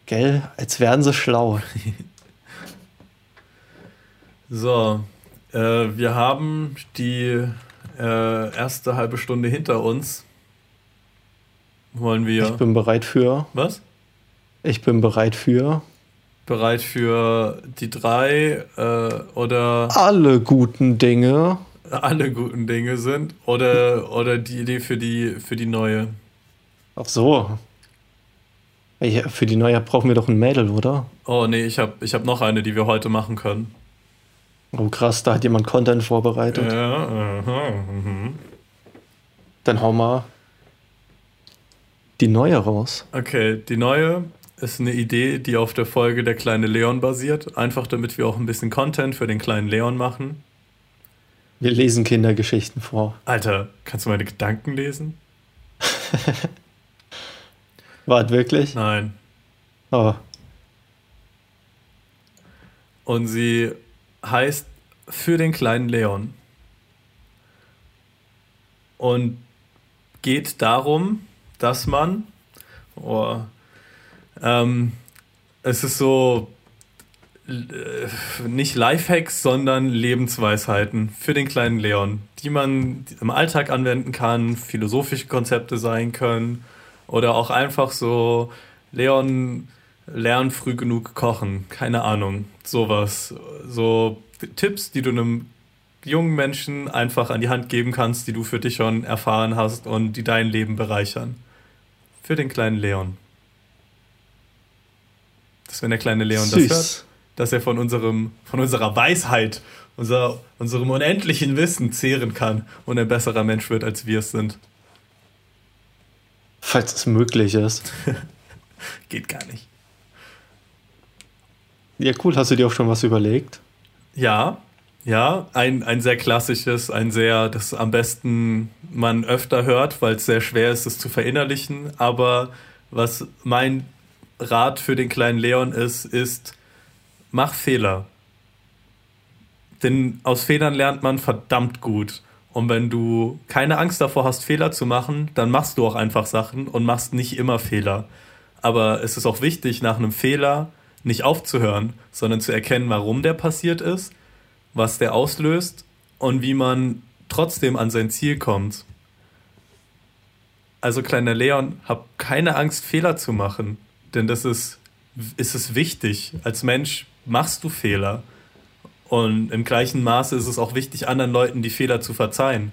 Speaker 2: Gell? Als wären sie schlau. [LAUGHS]
Speaker 1: so, äh, wir haben die äh, erste halbe Stunde hinter uns. Wollen wir.
Speaker 2: Ich bin bereit für.
Speaker 1: Was?
Speaker 2: Ich bin bereit für.
Speaker 1: Bereit für die drei äh, oder.
Speaker 2: Alle guten Dinge.
Speaker 1: Alle guten Dinge sind. Oder, oder die Idee für die, für die neue.
Speaker 2: Ach so. Ja, für die neue brauchen wir doch ein Mädel, oder?
Speaker 1: Oh nee, ich habe ich hab noch eine, die wir heute machen können.
Speaker 2: Oh krass, da hat jemand Content vorbereitet.
Speaker 1: Ja, aha, mhm.
Speaker 2: Dann hau mal die neue raus.
Speaker 1: Okay, die neue ist eine Idee, die auf der Folge Der kleine Leon basiert. Einfach damit wir auch ein bisschen Content für den kleinen Leon machen.
Speaker 2: Wir lesen Kindergeschichten vor.
Speaker 1: Alter, kannst du meine Gedanken lesen? [LAUGHS]
Speaker 2: Wart wirklich?
Speaker 1: Nein.
Speaker 2: Oh.
Speaker 1: Und sie heißt Für den kleinen Leon. Und geht darum, dass man, oh, ähm, es ist so äh, nicht Lifehacks, sondern Lebensweisheiten für den kleinen Leon, die man im Alltag anwenden kann, philosophische Konzepte sein können oder auch einfach so Leon lernen früh genug kochen, keine Ahnung, sowas, so Tipps, die du einem jungen Menschen einfach an die Hand geben kannst, die du für dich schon erfahren hast und die dein Leben bereichern. Für den kleinen Leon. Dass wenn der kleine Leon Süß. das hört, dass er von unserem, von unserer Weisheit, unser, unserem unendlichen Wissen zehren kann und ein besserer Mensch wird, als wir es sind.
Speaker 2: Falls es möglich ist. [LAUGHS]
Speaker 1: Geht gar nicht.
Speaker 2: Ja, cool. Hast du dir auch schon was überlegt?
Speaker 1: Ja, ja, ein, ein sehr klassisches, ein sehr, das am besten man öfter hört, weil es sehr schwer ist, es zu verinnerlichen. Aber was mein Rat für den kleinen Leon ist, ist, mach Fehler. Denn aus Fehlern lernt man verdammt gut. Und wenn du keine Angst davor hast, Fehler zu machen, dann machst du auch einfach Sachen und machst nicht immer Fehler. Aber es ist auch wichtig, nach einem Fehler nicht aufzuhören, sondern zu erkennen, warum der passiert ist, was der auslöst und wie man trotzdem an sein Ziel kommt. Also kleiner Leon, hab keine Angst, Fehler zu machen, denn das ist, ist es wichtig. Als Mensch machst du Fehler. Und im gleichen Maße ist es auch wichtig, anderen Leuten die Fehler zu verzeihen.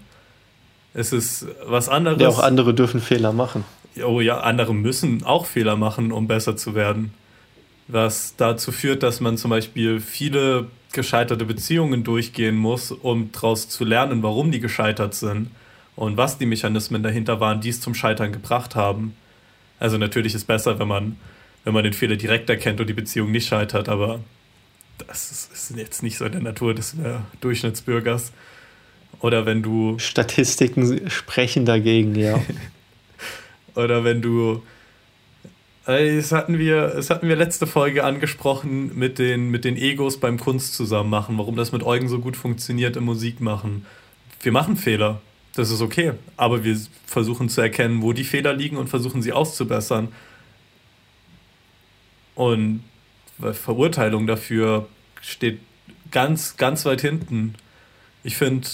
Speaker 1: Es ist was anderes.
Speaker 2: Ja, auch andere dürfen Fehler machen.
Speaker 1: Oh ja, andere müssen auch Fehler machen, um besser zu werden. Was dazu führt, dass man zum Beispiel viele gescheiterte Beziehungen durchgehen muss, um daraus zu lernen, warum die gescheitert sind und was die Mechanismen dahinter waren, die es zum Scheitern gebracht haben. Also natürlich ist besser, wenn man, wenn man den Fehler direkt erkennt und die Beziehung nicht scheitert, aber das ist jetzt nicht so in der Natur des äh, Durchschnittsbürgers. Oder wenn du.
Speaker 2: Statistiken sprechen dagegen, ja. [LAUGHS]
Speaker 1: Oder wenn du. Es hatten, wir, es hatten wir letzte Folge angesprochen mit den, mit den Egos beim Kunst zusammen machen, warum das mit Eugen so gut funktioniert im Musikmachen. Wir machen Fehler. Das ist okay. Aber wir versuchen zu erkennen, wo die Fehler liegen und versuchen sie auszubessern. Und Verurteilung dafür steht ganz, ganz weit hinten. Ich finde,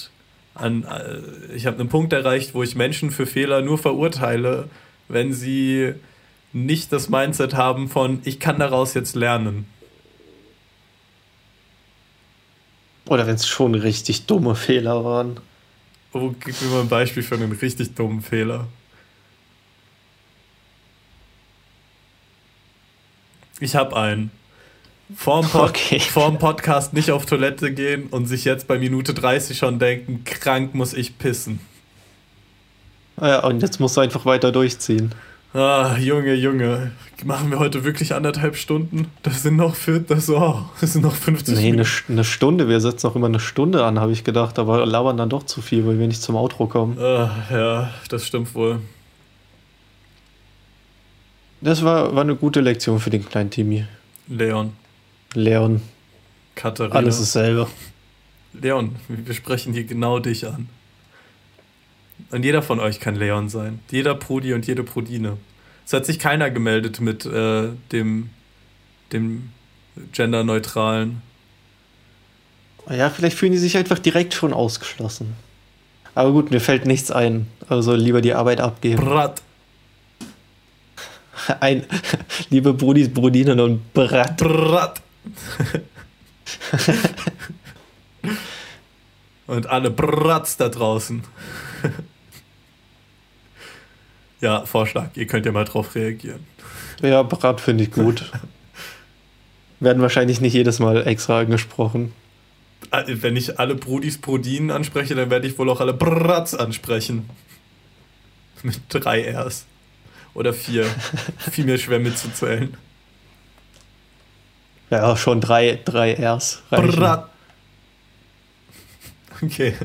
Speaker 1: äh, ich habe einen Punkt erreicht, wo ich Menschen für Fehler nur verurteile, wenn sie nicht das Mindset haben von, ich kann daraus jetzt lernen.
Speaker 2: Oder wenn es schon richtig dumme Fehler waren.
Speaker 1: Oh, gib mir mal ein Beispiel für einen richtig dummen Fehler. Ich habe einen. Vorm, Pod okay. [LAUGHS] vorm Podcast nicht auf Toilette gehen und sich jetzt bei Minute 30 schon denken, krank muss ich pissen.
Speaker 2: Ja, und jetzt musst du einfach weiter durchziehen.
Speaker 1: Ah, Junge, Junge. Machen wir heute wirklich anderthalb Stunden? Das sind noch, für, das, oh, das sind noch 50
Speaker 2: nee, Minuten. Nee, eine, Stunde. Wir setzen auch immer eine Stunde an, habe ich gedacht. Aber labern dann doch zu viel, weil wir nicht zum Outro kommen.
Speaker 1: Ah, ja, das stimmt wohl.
Speaker 2: Das war, war eine gute Lektion für den kleinen Timmy.
Speaker 1: Leon.
Speaker 2: Leon.
Speaker 1: Katharina.
Speaker 2: Alles dasselbe.
Speaker 1: Leon, wir sprechen hier genau dich an. Und jeder von euch kann Leon sein. Jeder Prodi und jede Prodine. Es hat sich keiner gemeldet mit äh, dem, dem genderneutralen.
Speaker 2: Ja, vielleicht fühlen die sich einfach direkt schon ausgeschlossen. Aber gut, mir fällt nichts ein. Also lieber die Arbeit abgeben. Brat. [LAUGHS] Ein, [LAUGHS] liebe Brudis, Brudinen und Brat. Brat. [LAUGHS]
Speaker 1: und alle Bratz da draußen. Ja, Vorschlag. Ihr könnt ja mal drauf reagieren.
Speaker 2: Ja, Brat finde ich gut. [LAUGHS] Werden wahrscheinlich nicht jedes Mal extra angesprochen.
Speaker 1: Ah, wenn ich alle Brudis Brudinen anspreche, dann werde ich wohl auch alle Bratz ansprechen. [LAUGHS] Mit drei Rs. Oder vier. [LAUGHS] Viel mehr schwer mitzuzählen.
Speaker 2: Ja, schon drei, drei Rs. Brat.
Speaker 1: Okay.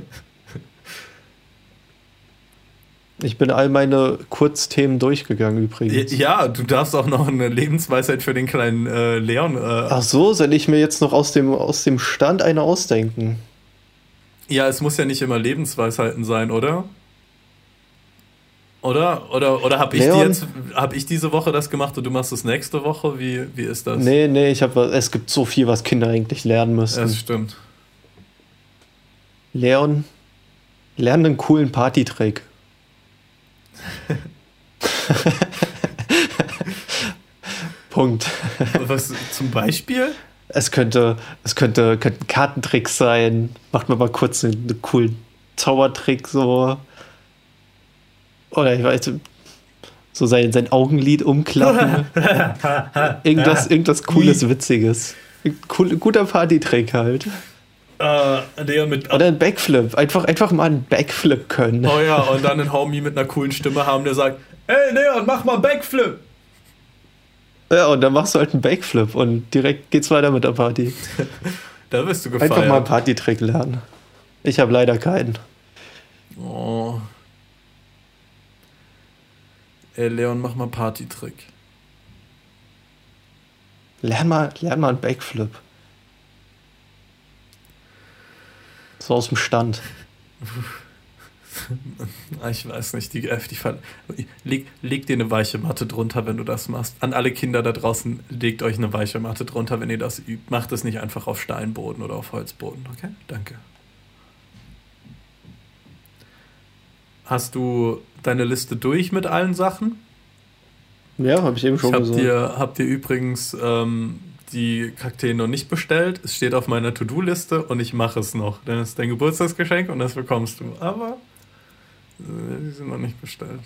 Speaker 2: Ich bin all meine Kurzthemen durchgegangen übrigens.
Speaker 1: Ja, du darfst auch noch eine Lebensweisheit für den kleinen äh, Leon. Äh
Speaker 2: Ach so, soll ich mir jetzt noch aus dem, aus dem Stand eine ausdenken?
Speaker 1: Ja, es muss ja nicht immer Lebensweisheiten sein, oder? Oder? Oder, oder habe ich, die hab ich diese Woche das gemacht und du machst es nächste Woche? Wie, wie ist das?
Speaker 2: Nee, nee, ich hab, es gibt so viel, was Kinder eigentlich lernen müssen.
Speaker 1: Das stimmt.
Speaker 2: Leon, lerne einen coolen Partytrick. [LAUGHS] Punkt.
Speaker 1: Was zum Beispiel?
Speaker 2: Es könnte, es könnte, könnte ein Kartentrick sein. Macht mir mal kurz einen, einen coolen Zaubertrick so. Oder ich weiß, so sein, sein Augenlid umklappen. [LAUGHS] irgendwas, irgendwas Cooles, Witziges. Cool, guter Partytrick halt.
Speaker 1: Uh, mit,
Speaker 2: Oder ein Backflip. Einfach, einfach mal einen Backflip können.
Speaker 1: Oh ja, und dann einen Homie mit einer coolen Stimme haben, der sagt: Ey, Leon, mach mal Backflip!
Speaker 2: Ja, und dann machst du halt einen Backflip und direkt geht's weiter mit der Party. [LAUGHS]
Speaker 1: da bist du gefeiert.
Speaker 2: Einfach mal einen Partytrick lernen. Ich habe leider keinen.
Speaker 1: Oh. Ey, Leon, mach mal Partytrick.
Speaker 2: Lern mal, lern mal einen Backflip. So aus dem Stand. [LAUGHS]
Speaker 1: Ich weiß nicht, die, äh, die, leg, leg dir eine weiche Matte drunter, wenn du das machst. An alle Kinder da draußen, legt euch eine weiche Matte drunter, wenn ihr das übt. Macht es nicht einfach auf Steinboden oder auf Holzboden, okay? Danke. Hast du deine Liste durch mit allen Sachen?
Speaker 2: Ja, habe ich eben schon
Speaker 1: ich hab gesagt. Dir, hab dir übrigens ähm, die Kakteen noch nicht bestellt. Es steht auf meiner To-Do-Liste und ich mache es noch. Denn es ist dein Geburtstagsgeschenk und das bekommst du. Aber äh, die sind noch nicht bestellt.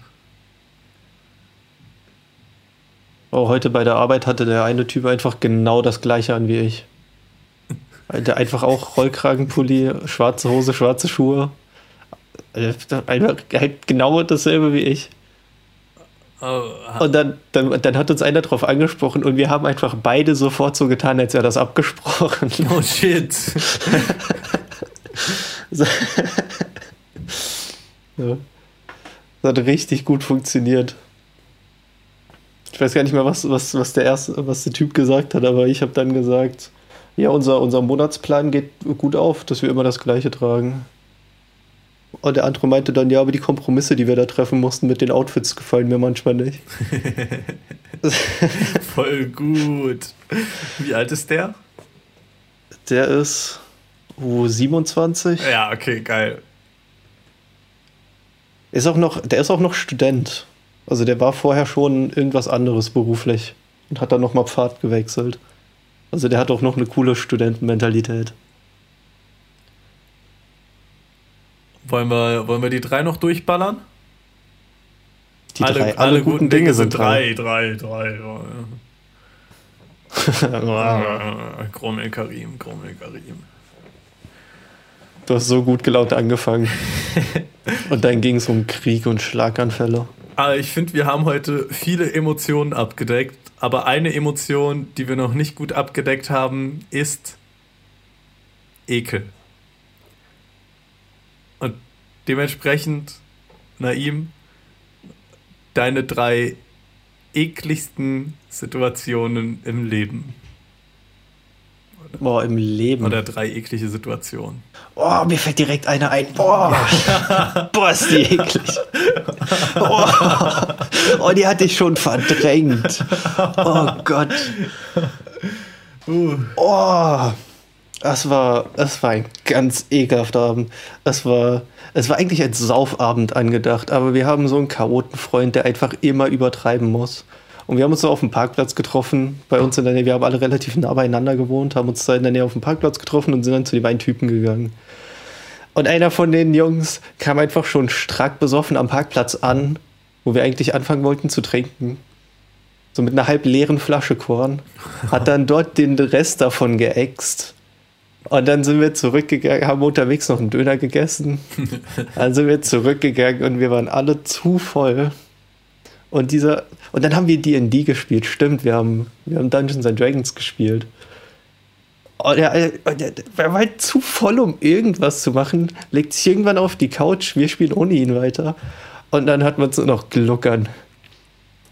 Speaker 2: Oh, heute bei der Arbeit hatte der eine Typ einfach genau das gleiche an wie ich. Der einfach auch Rollkragenpulli, schwarze Hose, schwarze Schuhe. Einfach halt genau dasselbe wie ich. Oh, und dann, dann, dann hat uns einer darauf angesprochen und wir haben einfach beide sofort so getan, als wäre das abgesprochen. [LAUGHS] Oh shit. so. ja. Das hat richtig gut funktioniert. Ich weiß gar nicht mehr, was, was, was, der, erste, was der Typ gesagt hat, aber ich habe dann gesagt, ja, unser, unser Monatsplan geht gut auf, dass wir immer das gleiche tragen. Und der andere meinte dann, ja, aber die Kompromisse, die wir da treffen mussten mit den Outfits, gefallen mir manchmal nicht. [LAUGHS]
Speaker 1: Voll gut. Wie alt ist der?
Speaker 2: Der ist oh, 27.
Speaker 1: Ja, okay, geil.
Speaker 2: Ist auch noch, der ist auch noch Student. Also der war vorher schon irgendwas anderes beruflich und hat dann nochmal Pfad gewechselt. Also der hat auch noch eine coole Studentenmentalität.
Speaker 1: Wollen wir, wollen wir die drei noch durchballern? Die alle, drei, alle, alle guten, guten Dinge, Dinge sind drei, drei, drei. drei. Grummel [LAUGHS] Karim, Grummel Karim.
Speaker 2: Du hast so gut gelaunt angefangen. [LAUGHS] und dann ging es um Krieg und Schlaganfälle.
Speaker 1: Aber ich finde, wir haben heute viele Emotionen abgedeckt. Aber eine Emotion, die wir noch nicht gut abgedeckt haben, ist Ekel. Dementsprechend, Naim, deine drei ekligsten Situationen im Leben.
Speaker 2: Boah, im Leben.
Speaker 1: Oder drei eklige Situationen.
Speaker 2: Oh, mir fällt direkt eine ein. Boah, boah ist die eklig. Oh, oh, die hatte ich schon verdrängt. Oh Gott. Uh. Oh, das war, das war ein ganz ekelhafter Abend. Das war, es war eigentlich als Saufabend angedacht, aber wir haben so einen Chaotenfreund, der einfach immer übertreiben muss. Und wir haben uns so auf dem Parkplatz getroffen, bei uns in der Nähe. Wir haben alle relativ nah beieinander gewohnt, haben uns da in der Nähe auf dem Parkplatz getroffen und sind dann zu den beiden Typen gegangen. Und einer von den Jungs kam einfach schon strack besoffen am Parkplatz an, wo wir eigentlich anfangen wollten zu trinken. So mit einer halb leeren Flasche Korn. Hat dann dort den Rest davon geäxt und dann sind wir zurückgegangen, haben unterwegs noch einen Döner gegessen. [LAUGHS] Dann sind wir zurückgegangen und wir waren alle zu voll. Und dieser, und dann haben wir D&D gespielt, stimmt, wir haben, wir haben Dungeons and Dragons gespielt. Und er, er, er war halt zu voll, um irgendwas zu machen, legt sich irgendwann auf die Couch, wir spielen ohne ihn weiter. Und dann hat man es noch gluckern.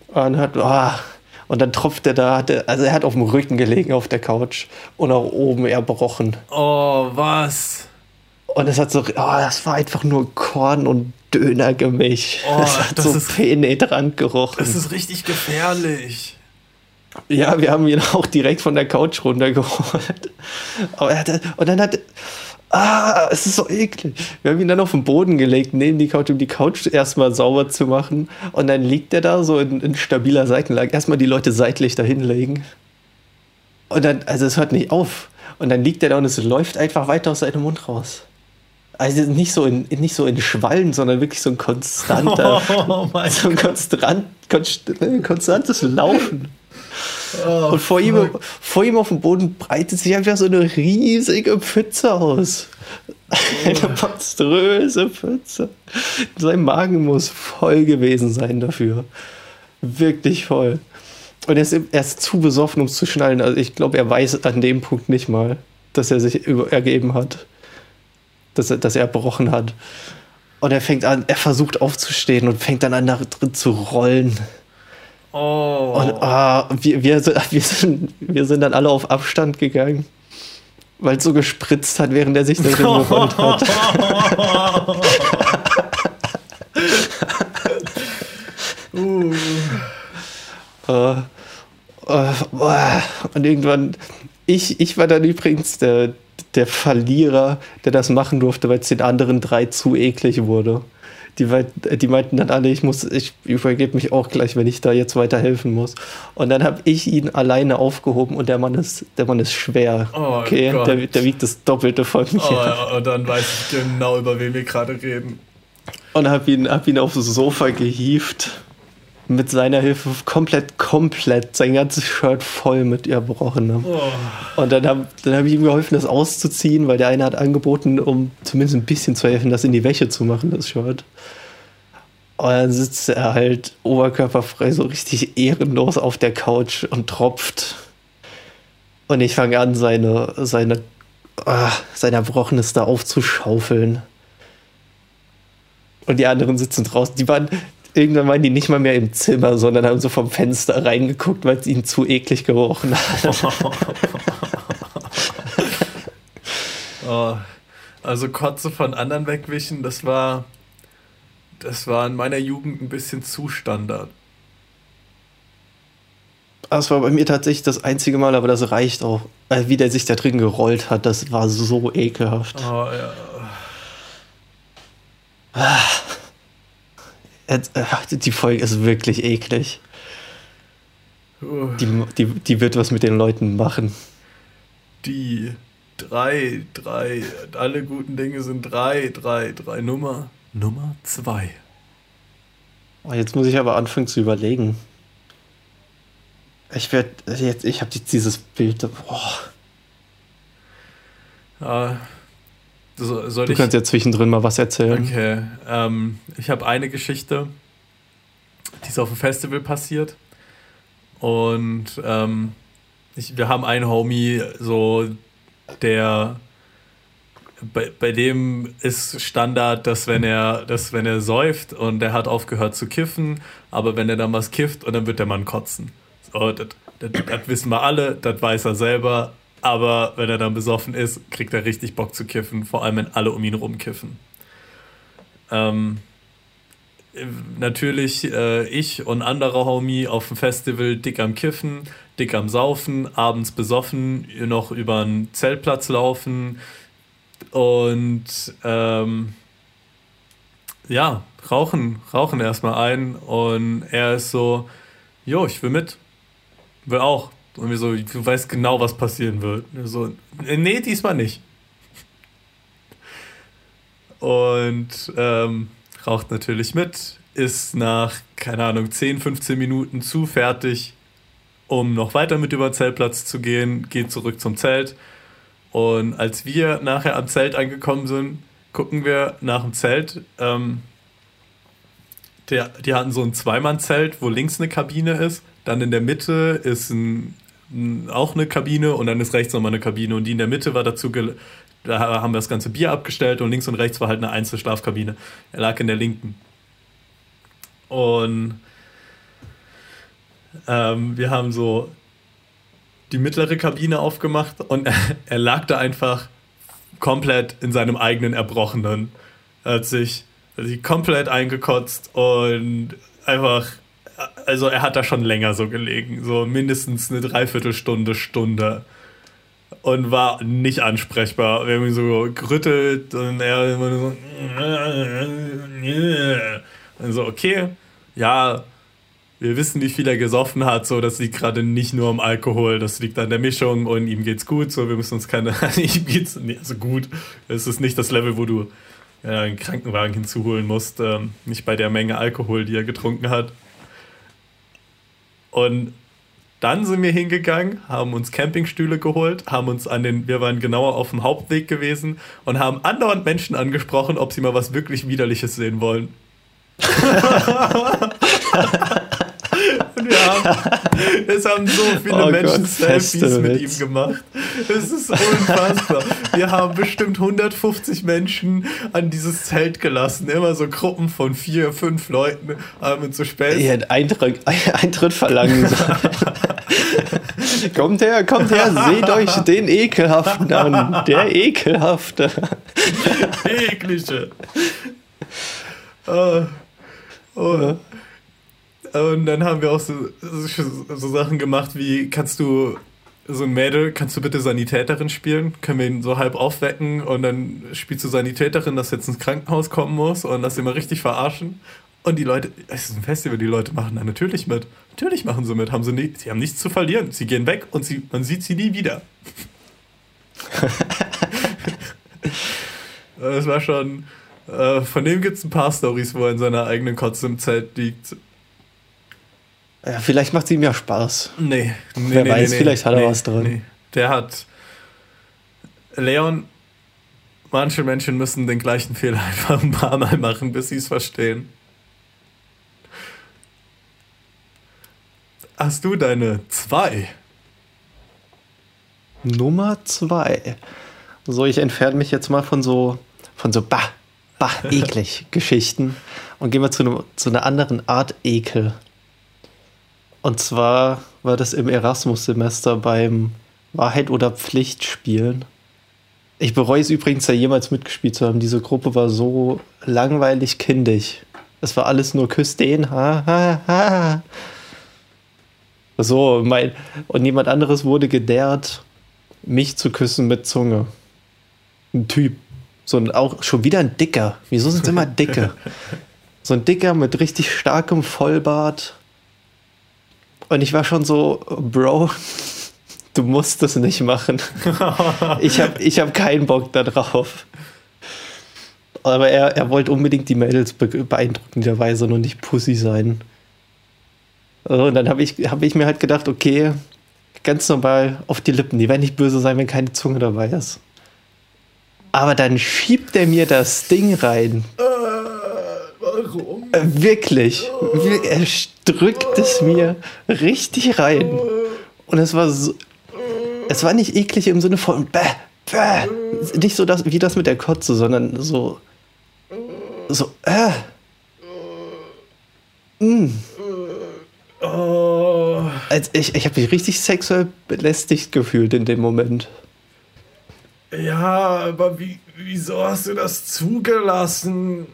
Speaker 2: Und hat, oh, und dann tropft er da, also er hat auf dem Rücken gelegen auf der Couch und auch oben erbrochen.
Speaker 1: Oh, was?
Speaker 2: Und es hat so, oh, das war einfach nur Korn und Dönergemisch. Oh, das hat das so ist, penetrant gerochen.
Speaker 1: Das ist richtig gefährlich.
Speaker 2: Ja, wir haben ihn auch direkt von der Couch runtergeholt. Aber er hatte, und dann hat, Ah, es ist so eklig. Wir haben ihn dann auf den Boden gelegt, neben die Couch, um die Couch erstmal sauber zu machen. Und dann liegt er da so in, in stabiler Seitenlage. Erstmal die Leute seitlich dahin legen. Und dann, also es hört nicht auf. Und dann liegt er da und es läuft einfach weiter aus seinem Mund raus. Also nicht so in, nicht so in Schwallen, sondern wirklich so ein konstanter, [LAUGHS] oh, so ein konstant, konstantes Laufen. Oh, und vor ihm, vor ihm auf dem Boden breitet sich einfach so eine riesige Pfütze aus. Oh. Eine monströse Pfütze. Sein Magen muss voll gewesen sein dafür. Wirklich voll. Und er ist, er ist zu besoffen, um es zu schnallen. Also ich glaube, er weiß an dem Punkt nicht mal, dass er sich ergeben hat. Dass er, dass er erbrochen hat. Und er fängt an, er versucht aufzustehen und fängt dann an, da drin zu rollen. Oh. Und ah, wir, wir, [LAUGHS] wir, sind, wir sind dann alle auf Abstand gegangen weil es so gespritzt hat, während er sich das Ring gerollt hat. [LAUGHS] uh. uh, uh, und irgendwann, ich, ich war dann übrigens der, der Verlierer, der das machen durfte, weil es den anderen drei zu eklig wurde. Die, die meinten dann alle, ich muss, ich übergebe mich auch gleich, wenn ich da jetzt weiterhelfen muss. Und dann habe ich ihn alleine aufgehoben und der Mann ist, der Mann ist schwer. Oh okay, der, der, wiegt das Doppelte von mir.
Speaker 1: Oh, und dann weiß ich genau, über wen wir gerade reden.
Speaker 2: Und habe ihn, hab ihn aufs Sofa gehievt mit seiner Hilfe komplett, komplett sein ganzes Shirt voll mit Erbrochenem. Oh. Und dann habe dann hab ich ihm geholfen, das auszuziehen, weil der eine hat angeboten, um zumindest ein bisschen zu helfen, das in die Wäsche zu machen, das Shirt. Und dann sitzt er halt oberkörperfrei so richtig ehrenlos auf der Couch und tropft. Und ich fange an, seine, seine, ah, sein Erbrochenes da aufzuschaufeln. Und die anderen sitzen draußen. Die waren, irgendwann waren die nicht mal mehr im Zimmer, sondern haben so vom Fenster reingeguckt, weil es ihnen zu eklig gerochen hat. [LAUGHS] [LAUGHS]
Speaker 1: oh, also Kotze von anderen wegwischen, das war, das war in meiner Jugend ein bisschen zu Standard.
Speaker 2: Das war bei mir tatsächlich das einzige Mal, aber das reicht auch. Wie der sich da drin gerollt hat, das war so ekelhaft. Oh ja. Ah. Äh, die Folge ist wirklich eklig. Die, die, die wird was mit den Leuten machen.
Speaker 1: Die drei, drei, alle guten Dinge sind drei, drei, drei, Nummer, Nummer zwei.
Speaker 2: Oh, jetzt muss ich aber anfangen zu überlegen. Ich werde jetzt, ich habe jetzt dieses Bild. Boah.
Speaker 1: Ja,
Speaker 2: so, du ich? kannst ja zwischendrin mal was erzählen.
Speaker 1: Okay. Ähm, ich habe eine Geschichte, die ist auf dem Festival passiert. Und ähm, ich, wir haben einen Homie, so der bei, bei dem ist Standard, dass wenn er, dass wenn er säuft und er hat aufgehört zu kiffen, aber wenn er dann was kifft und dann wird der Mann kotzen. So, das, das, das wissen wir alle, das weiß er selber, aber wenn er dann besoffen ist, kriegt er richtig Bock zu kiffen, vor allem wenn alle um ihn rumkiffen. Ähm, natürlich äh, ich und anderer Homie auf dem Festival dick am Kiffen, dick am Saufen, abends besoffen, noch über einen Zeltplatz laufen und ähm, ja, rauchen, rauchen erstmal ein und er ist so, jo, ich will mit, will auch. Und wir so, du weißt genau, was passieren wird. Und so, nee, diesmal nicht. Und ähm, raucht natürlich mit, ist nach, keine Ahnung, 10, 15 Minuten zu fertig, um noch weiter mit über den Zeltplatz zu gehen, geht zurück zum Zelt. Und als wir nachher am Zelt angekommen sind, gucken wir nach dem Zelt. Ähm, der, die hatten so ein Zweimann-Zelt, wo links eine Kabine ist. Dann in der Mitte ist ein auch eine Kabine und dann ist rechts nochmal eine Kabine und die in der Mitte war dazu, da haben wir das ganze Bier abgestellt und links und rechts war halt eine Einzelschlafkabine. Er lag in der linken. Und ähm, wir haben so die mittlere Kabine aufgemacht und [LAUGHS] er, lag da einfach komplett in seinem eigenen Erbrochenen. Er hat sich, hat sich komplett eingekotzt und einfach also er hat da schon länger so gelegen, so mindestens eine Dreiviertelstunde, Stunde. Und war nicht ansprechbar. Wir haben ihn so gerüttelt und er immer so. Und so, okay, ja, wir wissen, wie viel er gesoffen hat, so, das liegt gerade nicht nur am Alkohol, das liegt an der Mischung und ihm geht's gut, so, wir müssen uns keine, [LAUGHS] ihm geht's, nee, also gut, es ist nicht das Level, wo du ja, einen Krankenwagen hinzuholen musst, ähm, nicht bei der Menge Alkohol, die er getrunken hat. Und dann sind wir hingegangen, haben uns Campingstühle geholt, haben uns an den, wir waren genauer auf dem Hauptweg gewesen und haben andauernd Menschen angesprochen, ob sie mal was wirklich Widerliches sehen wollen. [LAUGHS] [LAUGHS] Es haben so viele oh Menschen Gott, Selfies mit ihm gemacht. Es ist unfassbar. Wir haben bestimmt 150 Menschen an dieses Zelt gelassen. Immer so Gruppen von vier, fünf Leuten haben uns so spät.
Speaker 2: Ihr hättet Eintritt, [LAUGHS] Eintritt verlangen kommt her, kommt her, seht euch den Ekelhaften an. Der Ekelhafte.
Speaker 1: Eklige. [LAUGHS] Oh. Oh. Und dann haben wir auch so, so Sachen gemacht wie, kannst du so ein Mädel, kannst du bitte Sanitäterin spielen? Können wir ihn so halb aufwecken und dann spielst du Sanitäterin, dass jetzt ins Krankenhaus kommen muss und das immer richtig verarschen. Und die Leute, es ist ein Festival, die Leute machen da natürlich mit. Natürlich machen sie mit, haben sie, nie, sie haben nichts zu verlieren. Sie gehen weg und sie, man sieht sie nie wieder. [LAUGHS] Es war schon, äh, von dem gibt es ein paar Stories, wo er in seiner eigenen Kotze im Zelt liegt.
Speaker 2: Ja, vielleicht macht es ihm ja Spaß.
Speaker 1: Nee, nee
Speaker 2: Wer
Speaker 1: nee,
Speaker 2: weiß,
Speaker 1: nee,
Speaker 2: vielleicht hat er was.
Speaker 1: Nee. Der hat. Leon, manche Menschen müssen den gleichen Fehler einfach ein paar Mal machen, bis sie es verstehen. Hast du deine zwei?
Speaker 2: Nummer zwei. So, ich entferne mich jetzt mal von so, von so bah, bah, [LAUGHS] eklig Geschichten und gehe mal zu, ne, zu einer anderen Art Ekel. Und zwar war das im Erasmus-Semester beim Wahrheit oder Pflicht spielen. Ich bereue es übrigens, da jemals mitgespielt zu haben. Diese Gruppe war so langweilig kindisch. Es war alles nur Küss den, ha, ha, ha. So, mein, und jemand anderes wurde gedehrt, mich zu küssen mit Zunge. Ein Typ. So ein, auch schon wieder ein Dicker. Wieso sind es immer Dicke? [LAUGHS] So ein Dicker mit richtig starkem Vollbart. Und ich war schon so, Bro, du musst das nicht machen. Ich habe ich hab keinen Bock darauf. Aber er, er wollte unbedingt die Mädels be beeindruckenderweise und nicht Pussy sein. Und dann habe ich, hab ich mir halt gedacht, okay, ganz normal auf die Lippen. Die werden nicht böse sein, wenn keine Zunge dabei ist. Aber dann schiebt er mir das Ding rein.
Speaker 1: Äh,
Speaker 2: Wirklich. Er drückt es mir richtig rein. Und es war so. Es war nicht eklig im Sinne von bäh, bäh. Nicht so das, wie das mit der Kotze, sondern so. So, äh. Mm.
Speaker 1: Oh.
Speaker 2: Also ich ich habe mich richtig sexuell belästigt gefühlt in dem Moment.
Speaker 1: Ja, aber wie, wieso hast du das zugelassen?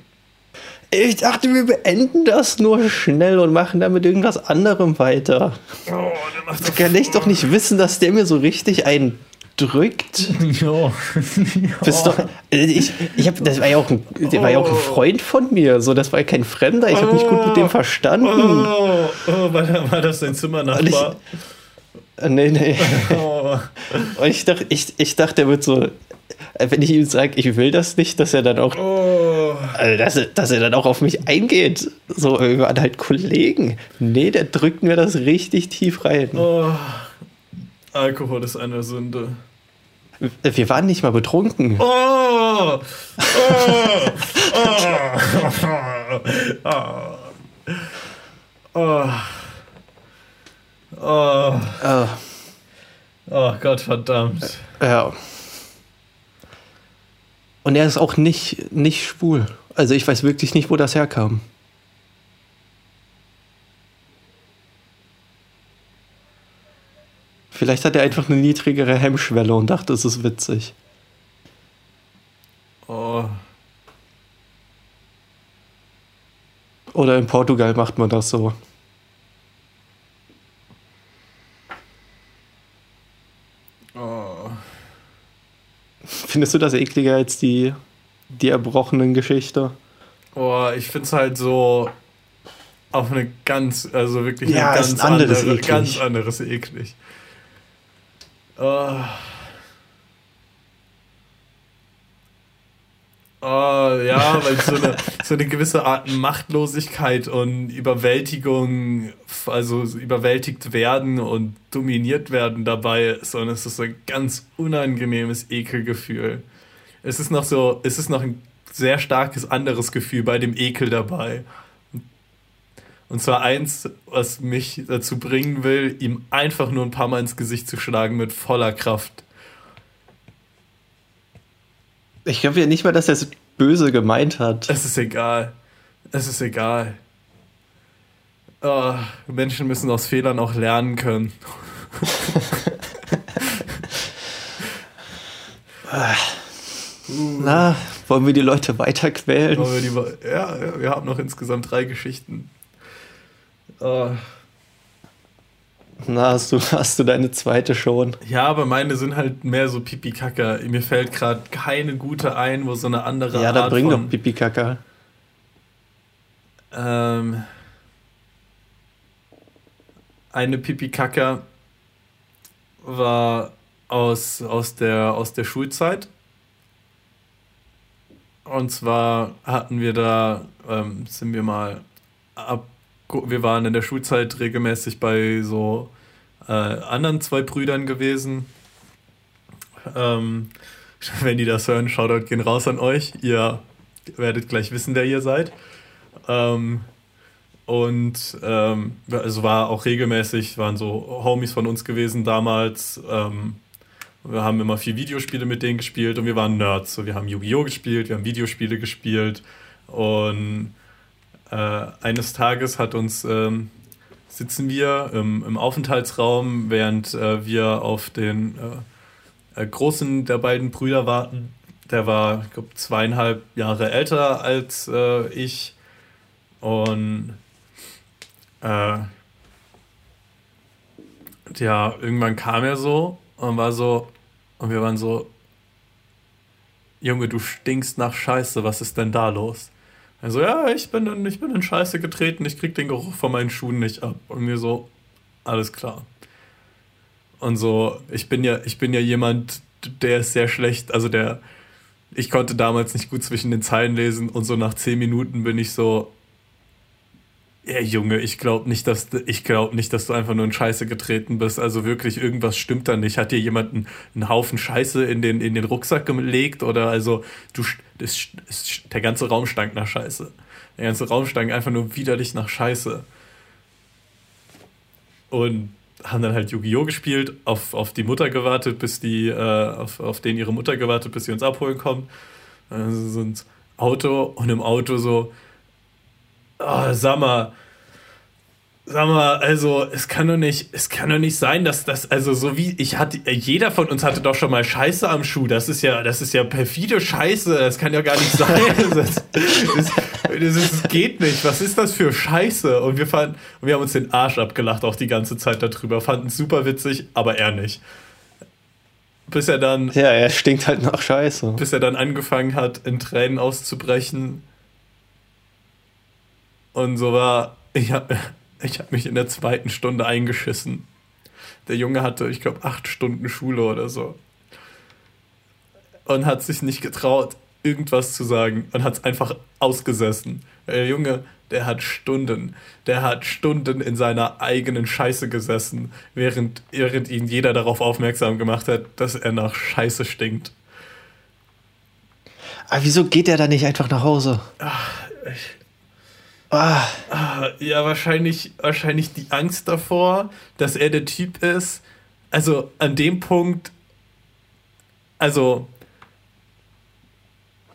Speaker 2: Ich dachte, wir beenden das nur schnell und machen damit irgendwas anderem weiter.
Speaker 1: Oh, der macht
Speaker 2: Du kann ich doch nicht wissen, dass der mir so richtig einen drückt. [LAUGHS]
Speaker 1: Ja.
Speaker 2: Bist doch, äh, ich, ich hab, das war ja auch ein, der war ja auch ein Freund von mir. So, das war ja kein Fremder. Ich habe mich gut mit dem verstanden.
Speaker 1: Oh, oh war, das dein Zimmernachbar?
Speaker 2: Äh, Nee, nee.
Speaker 1: Oh.
Speaker 2: Und ich dachte, ich, ich dachte, der wird so, wenn ich ihm sage, ich will das nicht, dass er dann auch,
Speaker 1: Oh.
Speaker 2: also dass, er- dass er dann auch auf mich eingeht. So, wir waren halt Kollegen. Nee, der drückt mir das richtig tief rein.
Speaker 1: Oh. Alkohol ist eine Sünde.
Speaker 2: Wir waren nicht mal betrunken.
Speaker 1: Oh! Oh! Oh! Oh! Oh! Oh!
Speaker 2: Ah,
Speaker 1: Oh Gott, verdammt.
Speaker 2: ja. Und er ist auch nicht, nicht schwul. Also ich weiß wirklich nicht, wo das herkam. Vielleicht hat er einfach eine niedrigere Hemmschwelle und dachte, es ist witzig.
Speaker 1: Oh.
Speaker 2: Oder in Portugal macht man das so. Findest du das ekliger als die, die erbrochenen Geschichte?
Speaker 1: Oh, ich find's halt so auf eine ganz, also wirklich
Speaker 2: Ja,
Speaker 1: ganz
Speaker 2: anderes
Speaker 1: andere,
Speaker 2: eklig.
Speaker 1: ganz anderes eklig. Oh. Oh, ja, weil so eine, so eine gewisse Art Machtlosigkeit und Überwältigung, also überwältigt werden und dominiert werden dabei ist. Und es ist ein ganz unangenehmes Ekelgefühl. Es ist noch so, es ist noch ein sehr starkes anderes Gefühl bei dem Ekel dabei. Und zwar eins, was mich dazu bringen will, ihm einfach nur ein paar Mal ins Gesicht zu schlagen mit voller Kraft.
Speaker 2: Ich glaube ja nicht mal, dass er es böse gemeint hat.
Speaker 1: Es ist egal. Es ist egal. Oh, Menschen müssen aus Fehlern auch lernen können. [LAUGHS]
Speaker 2: Na, wollen wir die Leute weiter quälen?
Speaker 1: Ja, ja, wir haben noch insgesamt drei Geschichten.
Speaker 2: Oh. Na, hast du, hast du deine zweite schon?
Speaker 1: Ja, aber meine sind halt mehr so Pipi-Kacker. Mir fällt gerade keine gute ein, wo so eine andere
Speaker 2: Ja, da bring doch Pipi-Kacker.
Speaker 1: Ähm, eine Pipi-Kacker war aus, aus, der, aus der Schulzeit. Und zwar hatten wir da, ähm, sind wir mal ab, wir waren in der Schulzeit regelmäßig bei so äh, anderen zwei Brüdern gewesen. Ähm, [LAUGHS] wenn die das hören, Shoutout gehen raus an euch. Ihr werdet gleich wissen, wer ihr seid. Ähm, und ähm, es war auch regelmäßig, waren so Homies von uns gewesen damals. Ähm, wir haben immer viel Videospiele mit denen gespielt und wir waren Nerds. So, wir haben Yu-Gi-Oh! gespielt, wir haben Videospiele gespielt und äh, eines Tages hat uns ähm, sitzen wir im, im Aufenthaltsraum, während äh, wir auf den äh, äh großen der beiden Brüder warten. Der war, ich glaube, zweieinhalb Jahre älter als äh, ich und äh, ja, irgendwann kam er so und war so, und wir waren so, Junge, du stinkst nach Scheiße, was ist denn da los? Also, ja, ich bin, in, ich bin in Scheiße getreten, ich krieg den Geruch von meinen Schuhen nicht ab. Und mir so, alles klar. Und so, ich bin ja, ich bin ja jemand, der ist sehr schlecht, also der, ich konnte damals nicht gut zwischen den Zeilen lesen und so nach zehn Minuten bin ich so, ja, Junge, ich glaube nicht, dass ich glaube nicht, dass du einfach nur in Scheiße getreten bist. Also wirklich irgendwas stimmt da nicht. Hat dir jemand einen, einen Haufen Scheiße in den in den Rucksack gelegt oder also du das, das, der ganze Raum stank nach Scheiße. Der ganze Raum stank einfach nur widerlich nach Scheiße. Und haben dann halt Yu-Gi-Oh! gespielt, auf, auf die Mutter gewartet, bis die, äh, auf, auf den ihre Mutter gewartet, bis sie uns abholen kommt. Also sind Auto und im Auto so, oh, sag mal, sag mal, also es kann doch nicht, es kann doch nicht sein, dass das, also so wie ich hatte, jeder von uns hatte doch schon mal Scheiße am Schuh. Das ist ja, das ist ja perfide Scheiße. Das kann ja gar nicht sein. [LAUGHS] Das, das, das, das geht nicht. Was ist das für Scheiße? Und wir fanden, und wir haben uns den Arsch abgelacht auch die ganze Zeit darüber. Fanden es super witzig, aber er nicht. Bis er dann.
Speaker 2: Ja, er stinkt halt nach Scheiße.
Speaker 1: Bis er dann angefangen hat, in Tränen auszubrechen und so war, ich habe ich hab mich in der zweiten Stunde eingeschissen. Der Junge hatte, ich glaube, acht Stunden Schule oder so. Und hat sich nicht getraut, irgendwas zu sagen und hat es einfach ausgesessen. Der Junge, der hat Stunden, der hat Stunden in seiner eigenen Scheiße gesessen, während, während ihn jeder darauf aufmerksam gemacht hat, dass er nach Scheiße stinkt.
Speaker 2: Aber wieso geht er da nicht einfach nach Hause?
Speaker 1: Ach, ich, Ah. Ja, wahrscheinlich, wahrscheinlich die Angst davor, dass er der Typ ist. Also an dem Punkt, also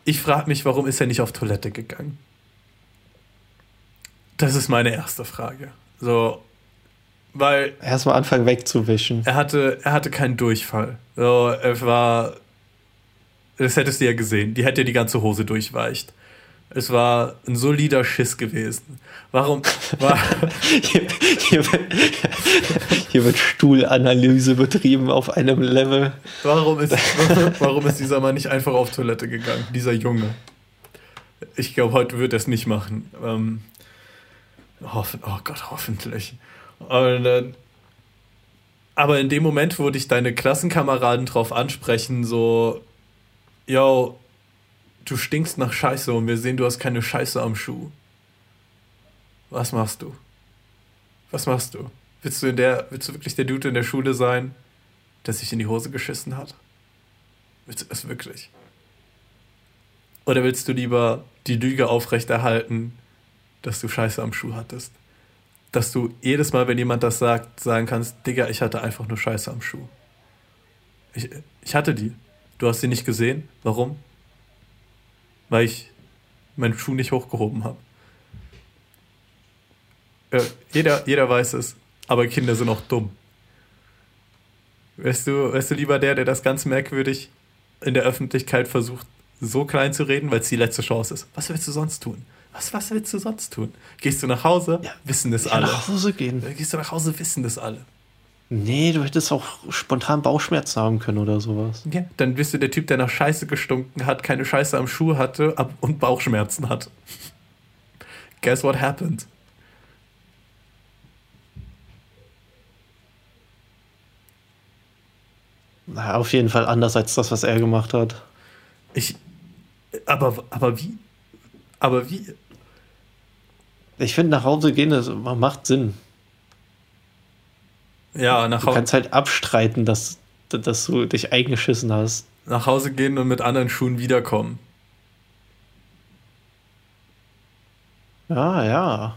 Speaker 1: ich frage mich, warum ist er nicht auf Toilette gegangen? Das ist meine erste Frage. So, weil.
Speaker 2: Erstmal anfangen wegzuwischen.
Speaker 1: Er hatte, er hatte keinen Durchfall. So, er war. Das hättest du ja gesehen. Die hätte ja die ganze Hose durchweicht. Es war ein solider Schiss gewesen. Warum? War [LAUGHS]
Speaker 2: hier, hier, wird, hier, wird, Stuhlanalyse betrieben auf einem Level.
Speaker 1: Warum ist, [LAUGHS] warum ist dieser Mann nicht einfach auf Toilette gegangen? Dieser Junge. Ich glaube, heute wird er es nicht machen. Ähm, hoffen, oh Gott, hoffentlich. Und, äh, aber in dem Moment, wo dich deine Klassenkameraden drauf ansprechen, so, yo, du stinkst nach Scheiße und wir sehen, du hast keine Scheiße am Schuh. Was machst du? Was machst du? Willst du, in der, willst du wirklich der Dude in der Schule sein, der sich in die Hose geschissen hat? Willst du das wirklich? Oder willst du lieber die Lüge aufrechterhalten, dass du Scheiße am Schuh hattest? Dass du jedes Mal, wenn jemand das sagt, sagen kannst, Digga, ich hatte einfach nur Scheiße am Schuh. Ich, ich hatte die. Du hast sie nicht gesehen. Warum? Weil ich meinen Schuh nicht hochgehoben habe. Äh, jeder, jeder weiß es, aber Kinder sind auch dumm. Weißt du, weißt du lieber der, der das ganz merkwürdig in der Öffentlichkeit versucht, so klein zu reden, weil es die letzte Chance ist. Was willst du sonst tun? Was, was willst du sonst tun? Gehst du nach Hause? Ja, wissen das alle.
Speaker 2: nach Hause gehen.
Speaker 1: Gehst du nach Hause, wissen das alle.
Speaker 2: Nee, du hättest auch spontan Bauchschmerzen haben können oder sowas.
Speaker 1: Ja, dann bist du der Typ, der nach Scheiße gestunken hat, keine Scheiße am Schuh hatte und Bauchschmerzen hat. Guess what happened?
Speaker 2: Na, auf jeden Fall anders als das, was er gemacht hat.
Speaker 1: Ich. Aber, aber wie? Aber wie?
Speaker 2: Ich finde, nach Hause gehen, das macht Sinn.
Speaker 1: Ja,
Speaker 2: nach Hause. Du kannst halt abstreiten, dass, dass du dich eingeschissen hast.
Speaker 1: Nach Hause gehen und mit anderen Schuhen wiederkommen.
Speaker 2: Ja, ja.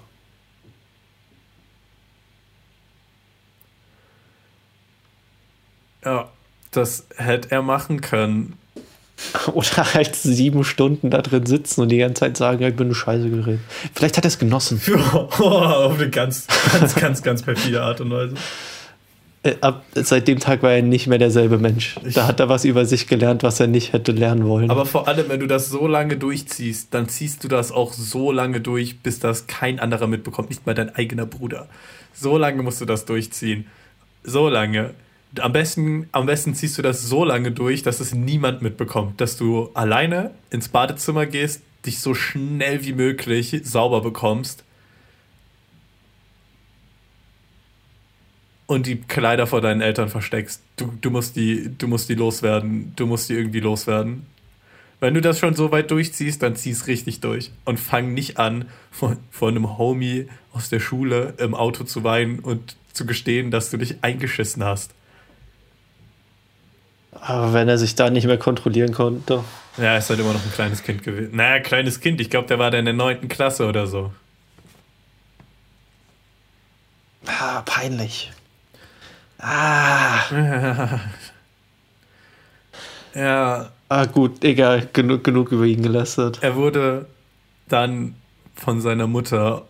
Speaker 1: Ja, das hätte er machen können. [LAUGHS]
Speaker 2: Oder halt sieben Stunden da drin sitzen und die ganze Zeit sagen, ja, ich bin eine Scheiße geredet. Vielleicht hat er es genossen. [LAUGHS]
Speaker 1: Oh, auf eine ganz, ganz, ganz, ganz perfide Art und Weise.
Speaker 2: Äh, ab, seit dem Tag war er nicht mehr derselbe Mensch. Da hat er was über sich gelernt, was er nicht hätte lernen wollen.
Speaker 1: Aber vor allem, wenn du das so lange durchziehst, dann ziehst du das auch so lange durch, bis das kein anderer mitbekommt, nicht mal dein eigener Bruder. So lange musst du das durchziehen. So lange. Am besten, am besten ziehst du das so lange durch, dass es niemand mitbekommt, dass du alleine ins Badezimmer gehst, dich so schnell wie möglich sauber bekommst und die Kleider vor deinen Eltern versteckst. Du, du, musst die, du musst die loswerden. Du musst die irgendwie loswerden. Wenn du das schon so weit durchziehst, dann zieh es richtig durch. Und fang nicht an, von, von einem Homie aus der Schule im Auto zu weinen und zu gestehen, dass du dich eingeschissen hast.
Speaker 2: Aber wenn er sich da nicht mehr kontrollieren konnte.
Speaker 1: Ja, er ist halt immer noch ein kleines Kind gewesen. Naja, kleines Kind. Ich glaube, der war da in der neunten Klasse oder so.
Speaker 2: Ah, peinlich. Ah.
Speaker 1: ja.
Speaker 2: Ah, gut, egal, genug, genug über ihn gelästert.
Speaker 1: Er wurde dann von seiner Mutter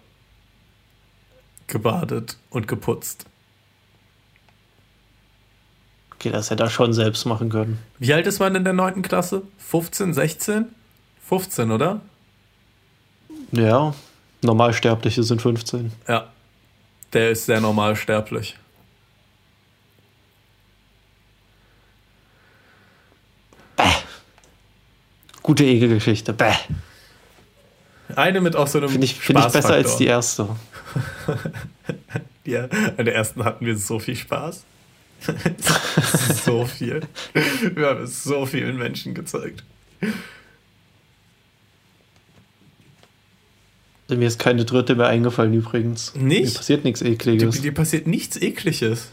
Speaker 1: gebadet und geputzt.
Speaker 2: Okay, das hätte er schon selbst machen können.
Speaker 1: Wie alt ist man in der 9. Klasse? 15, 16? 15, oder?
Speaker 2: Ja, Normalsterbliche sind 15.
Speaker 1: Ja, der ist sehr normalsterblich.
Speaker 2: Gute Ekelgeschichte. Bäh.
Speaker 1: Eine mit auch so einem
Speaker 2: Finde ich, find ich besser als die erste. [LAUGHS]
Speaker 1: ja, an der ersten hatten wir so viel Spaß. [LAUGHS] so viel. Wir haben es so vielen Menschen gezeigt.
Speaker 2: Mir ist keine dritte mehr eingefallen übrigens.
Speaker 1: Nicht?
Speaker 2: Mir passiert nichts Ekliges.
Speaker 1: Dir, dir passiert nichts Ekliges.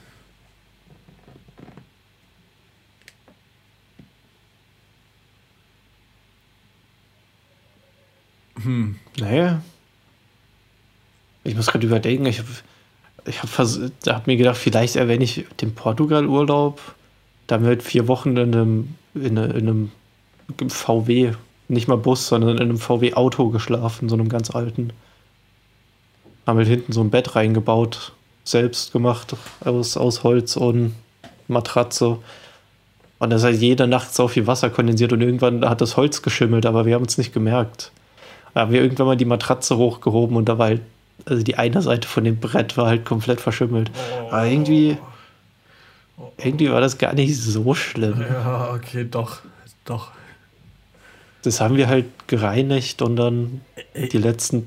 Speaker 2: Hm. Naja. Ich muss gerade überlegen, ich habe ich hab, hab mir gedacht, vielleicht erwähne ich den Portugal-Urlaub. Da haben wir halt vier Wochen in einem, in, einem VW, nicht mal Bus, sondern in einem VW-Auto geschlafen, so einem ganz alten. Haben halt hinten so ein Bett reingebaut, selbst gemacht, aus, aus Holz und Matratze. Und da ist halt jede Nacht so viel Wasser kondensiert und irgendwann hat das Holz geschimmelt, aber wir haben es nicht gemerkt. Da haben wir irgendwann mal die Matratze hochgehoben und da war halt, also die eine Seite von dem Brett war halt komplett verschimmelt. Oh. Aber irgendwie, irgendwie war das gar nicht so schlimm.
Speaker 1: Ja, okay, doch, doch.
Speaker 2: Das haben wir halt gereinigt und dann die letzten,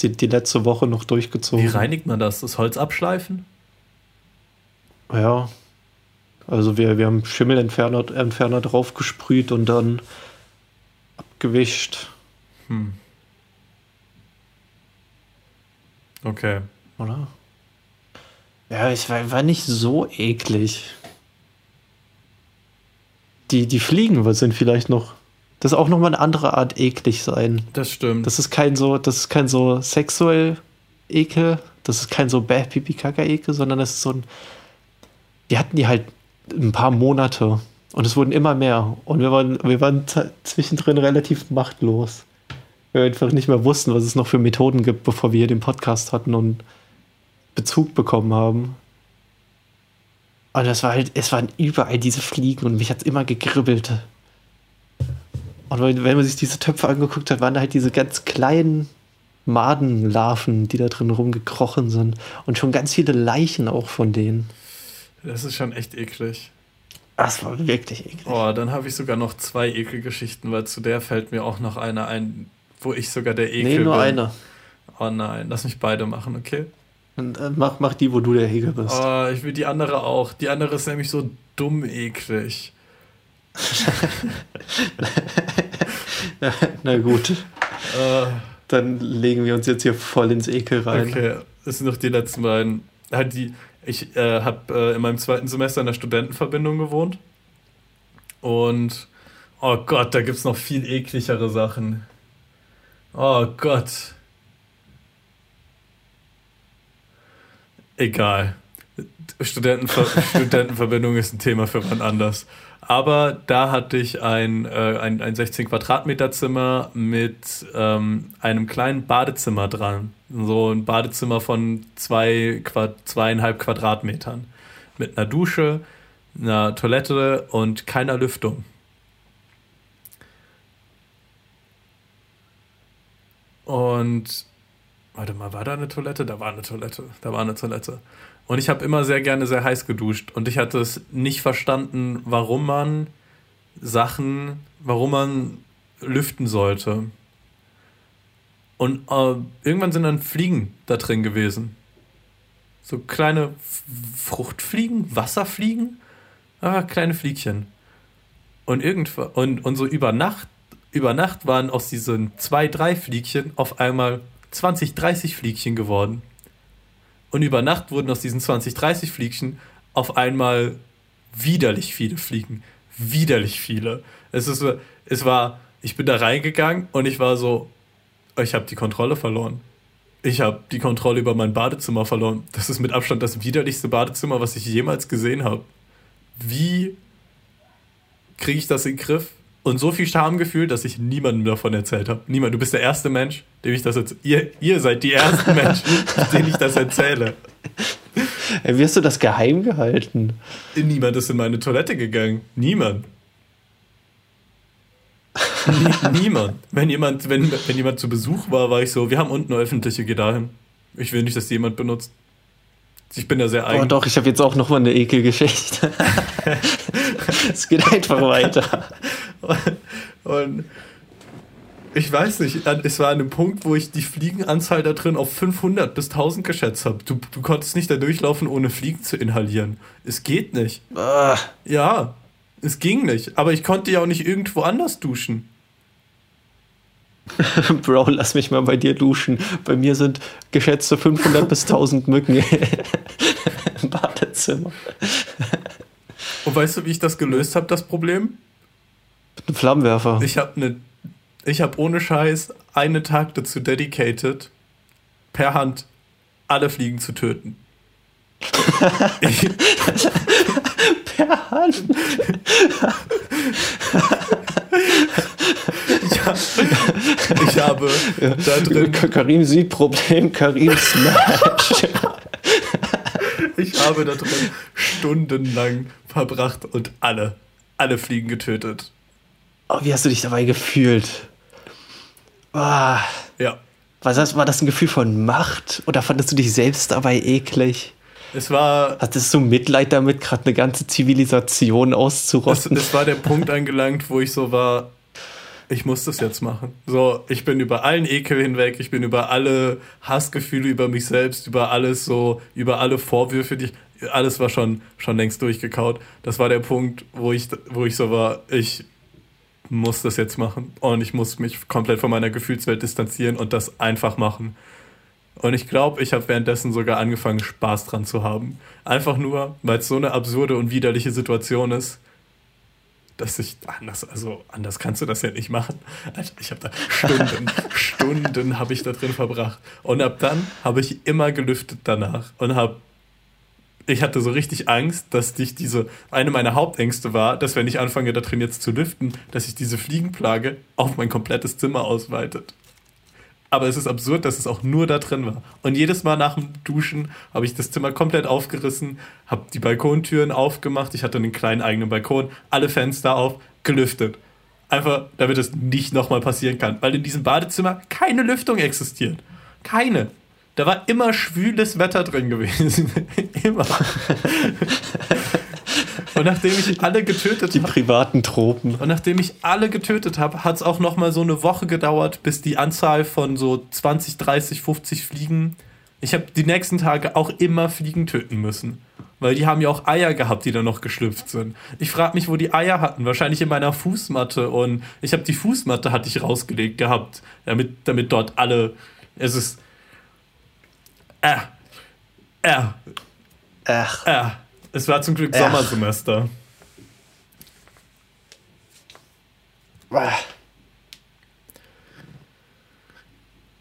Speaker 2: die, die letzte Woche noch durchgezogen.
Speaker 1: Wie reinigt man das? Das Holz abschleifen?
Speaker 2: Ja. Also wir, wir haben Schimmelentferner Entferner drauf gesprüht und dann abgewischt. Hm.
Speaker 1: Okay.
Speaker 2: Oder? Ja, es war, war nicht so eklig. Die, die Fliegen sind vielleicht noch. Das ist auch nochmal eine andere Art eklig sein.
Speaker 1: Das stimmt.
Speaker 2: Das ist kein so, das ist kein so sexuell Ekel. Das ist kein so bäh pipi kaka ekel sondern das ist so ein. Wir hatten die halt ein paar Monate und es wurden immer mehr. Und wir waren, wir waren zwischendrin relativ machtlos wir einfach nicht mehr wussten, was es noch für Methoden gibt, bevor wir hier den Podcast hatten und Bezug bekommen haben. Und das war halt, es waren überall diese Fliegen und mich hat es immer gegribbelt. Und wenn man sich diese Töpfe angeguckt hat, waren da halt diese ganz kleinen Madenlarven, die da drin rumgekrochen sind. Und schon ganz viele Leichen auch von denen.
Speaker 1: Das ist schon echt eklig.
Speaker 2: Das war wirklich eklig.
Speaker 1: Oh, dann habe ich sogar noch zwei Ekelgeschichten, weil zu der fällt mir auch noch eine ein, wo ich sogar der Ekel
Speaker 2: Nee, nur
Speaker 1: bin.
Speaker 2: eine.
Speaker 1: Oh nein, lass mich beide machen, okay?
Speaker 2: Und, äh, mach, mach die, wo du der Hegel bist.
Speaker 1: Oh, ich will die andere auch. Die andere ist nämlich so dumm eklig. [LAUGHS]
Speaker 2: Na gut,
Speaker 1: Äh,
Speaker 2: dann legen wir uns jetzt hier voll ins Ekel rein.
Speaker 1: okay, das sind noch die letzten beiden. Halt die, ich äh, habe äh, in meinem zweiten Semester in der Studentenverbindung gewohnt. Und, oh Gott, da gibt es noch viel ekligere Sachen. Oh Gott. Egal. Studentenver [LAUGHS] Studentenverbindung ist ein Thema für wann anders. Aber da hatte ich ein, äh, ein, ein 16 Quadratmeter Zimmer mit ähm, einem kleinen Badezimmer dran. So ein Badezimmer von zwei, Quad zweieinhalb Quadratmetern. Mit einer Dusche, einer Toilette und keiner Lüftung. Und warte mal, war da eine Toilette? Da war eine Toilette. Da war eine Toilette. Und ich habe immer sehr gerne sehr heiß geduscht. Und ich hatte es nicht verstanden, warum man Sachen, warum man lüften sollte. Und äh, irgendwann sind dann Fliegen da drin gewesen. So kleine Fruchtfliegen, Wasserfliegen, ah, kleine Fliegchen. Und irgendwann, und, und so über Nacht, über Nacht waren aus diesen zwei, drei Fliegchen auf einmal 20, 30 Fliegchen geworden. Und über Nacht wurden aus diesen 20, 30 Fliegchen auf einmal widerlich viele Fliegen. Widerlich viele. Es, ist, es war, ich bin da reingegangen und ich war so, ich habe die Kontrolle verloren. Ich habe die Kontrolle über mein Badezimmer verloren. Das ist mit Abstand das widerlichste Badezimmer, was ich jemals gesehen habe. Wie kriege ich das in den Griff? Und so viel Schamgefühl, dass ich niemandem davon erzählt habe. Niemand. Du bist der erste Mensch, dem ich das jetzt. Ihr, ihr seid die ersten [LAUGHS] Menschen, denen ich das erzähle.
Speaker 2: Wie hast du das geheim gehalten?
Speaker 1: Niemand ist in meine Toilette gegangen. Niemand. Nie, [LAUGHS] niemand. Wenn jemand, wenn, wenn jemand zu Besuch war, war ich so, wir haben unten eine öffentliche, geh dahin. Ich will nicht, dass die jemand benutzt. Ich bin da sehr
Speaker 2: Oh
Speaker 1: eigen.
Speaker 2: doch, ich habe jetzt auch noch mal eine Ekelgeschichte. [LAUGHS] es geht einfach weiter. [LAUGHS]
Speaker 1: Und ich weiß nicht, es war an einem Punkt, wo ich die Fliegenanzahl da drin auf 500 bis 1000 geschätzt habe. Du, du konntest nicht da durchlaufen, ohne Fliegen zu inhalieren. Es geht nicht.
Speaker 2: Ah,
Speaker 1: Ja, es ging nicht. Aber ich konnte ja auch nicht irgendwo anders duschen. [LAUGHS]
Speaker 2: Bro, lass mich mal bei dir duschen. Bei mir sind geschätzte 500 bis 1000 Mücken [LAUGHS] im Badezimmer.
Speaker 1: Und weißt du, wie ich das gelöst habe, das Problem?
Speaker 2: Ein Flammenwerfer.
Speaker 1: Ich habe ne, ich habe ohne Scheiß einen Tag dazu dedicated, per Hand alle Fliegen zu töten. [LAUGHS]
Speaker 2: per Hand. [LAUGHS]
Speaker 1: ja, ich habe da drin,
Speaker 2: Karim sieht Problem, Karim smash.
Speaker 1: ich habe da drin stundenlang verbracht und alle, alle Fliegen getötet.
Speaker 2: Oh, wie hast du dich dabei gefühlt? Ah,
Speaker 1: Ja,
Speaker 2: was das, war das ein Gefühl von Macht oder fandest du dich selbst dabei eklig?
Speaker 1: es war,
Speaker 2: Hattest du Mitleid damit, gerade eine ganze Zivilisation
Speaker 1: es,
Speaker 2: auszurotten?
Speaker 1: es war der [LAUGHS] Punkt angelangt, wo ich so war, ich muss das jetzt machen. So, ich bin über allen Ekel hinweg, ich bin über alle Hassgefühle über mich selbst, über alles so, über alle Vorwürfe, die ich, alles war schon, schon längst durchgekaut. Das war der Punkt, wo ich, wo ich so war, ich muss das jetzt machen und ich muss mich komplett von meiner Gefühlswelt distanzieren und das einfach machen. Und ich glaube, ich habe währenddessen sogar angefangen, Spaß dran zu haben. Einfach nur, weil es so eine absurde und widerliche Situation ist, dass ich anders, also anders kannst du das ja nicht machen. Alter, ich habe da Stunden, [LAUGHS] Stunden habe ich da drin verbracht. Und ab dann habe ich immer gelüftet danach und habe ich hatte so richtig Angst, dass dich diese, eine meiner Hauptängste war, dass wenn ich anfange da drin jetzt zu lüften, dass sich diese Fliegenplage auf mein komplettes Zimmer ausweitet. Aber es ist absurd, dass es auch nur da drin war. Und jedes Mal nach dem Duschen habe ich das Zimmer komplett aufgerissen, habe die Balkontüren aufgemacht. Ich hatte einen kleinen eigenen Balkon, alle Fenster auf, gelüftet. Einfach, damit es nicht nochmal passieren kann. Weil in diesem Badezimmer keine Lüftung existiert. Keine. Da war immer schwüles Wetter drin gewesen. [LAUGHS] immer. Und nachdem ich alle getötet habe.
Speaker 2: Die privaten Tropen.
Speaker 1: Und nachdem ich alle getötet habe, hat es auch noch mal so eine Woche gedauert, bis die Anzahl von so 20, 30, 50 Fliegen. Ich habe die nächsten Tage auch immer Fliegen töten müssen. Weil die haben ja auch Eier gehabt, die da noch geschlüpft sind. Ich frage mich, wo die Eier hatten. Wahrscheinlich in meiner Fußmatte. Und ich habe die Fußmatte hatte ich rausgelegt gehabt, damit, damit dort alle. Es ist. Äh. Äh.
Speaker 2: Ach.
Speaker 1: Äh. Es war zum Glück Ach. Sommersemester.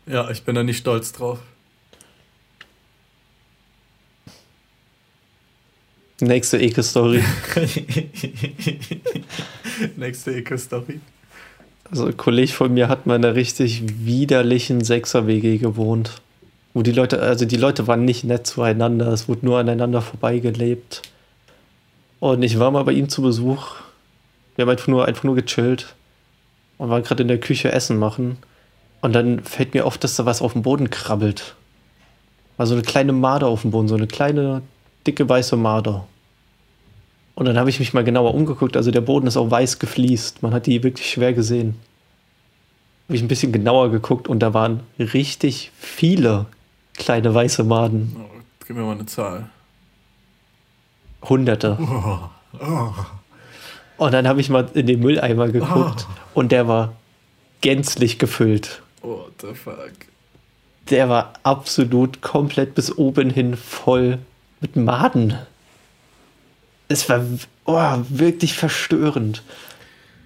Speaker 1: Ja, ich bin da nicht stolz drauf.
Speaker 2: Nächste Eke-Story. [LAUGHS]
Speaker 1: Nächste Eke-Story.
Speaker 2: Also ein Kollege von mir hat mal in einer richtig widerlichen Sechser-WG gewohnt. Wo die Leute, also die Leute waren nicht nett zueinander, es wurde nur aneinander vorbeigelebt. Und ich war mal bei ihm zu Besuch. Wir haben einfach nur, einfach nur gechillt und waren gerade in der Küche Essen machen. Und dann fällt mir auf, dass da was auf dem Boden krabbelt. War so eine kleine Marder auf dem Boden, so eine kleine, dicke weiße Marder. Und dann habe ich mich mal genauer umgeguckt. Also der Boden ist auch weiß gefliest. Man hat die wirklich schwer gesehen. Habe ich ein bisschen genauer geguckt und da waren richtig viele kleine weiße Maden.
Speaker 1: Oh, gib mir mal eine Zahl.
Speaker 2: Hunderte. Oh, oh. Und dann habe ich mal in den Mülleimer geguckt oh. und der war gänzlich gefüllt.
Speaker 1: What the fuck?
Speaker 2: Der war absolut komplett bis oben hin voll mit Maden. Es war oh, wirklich verstörend.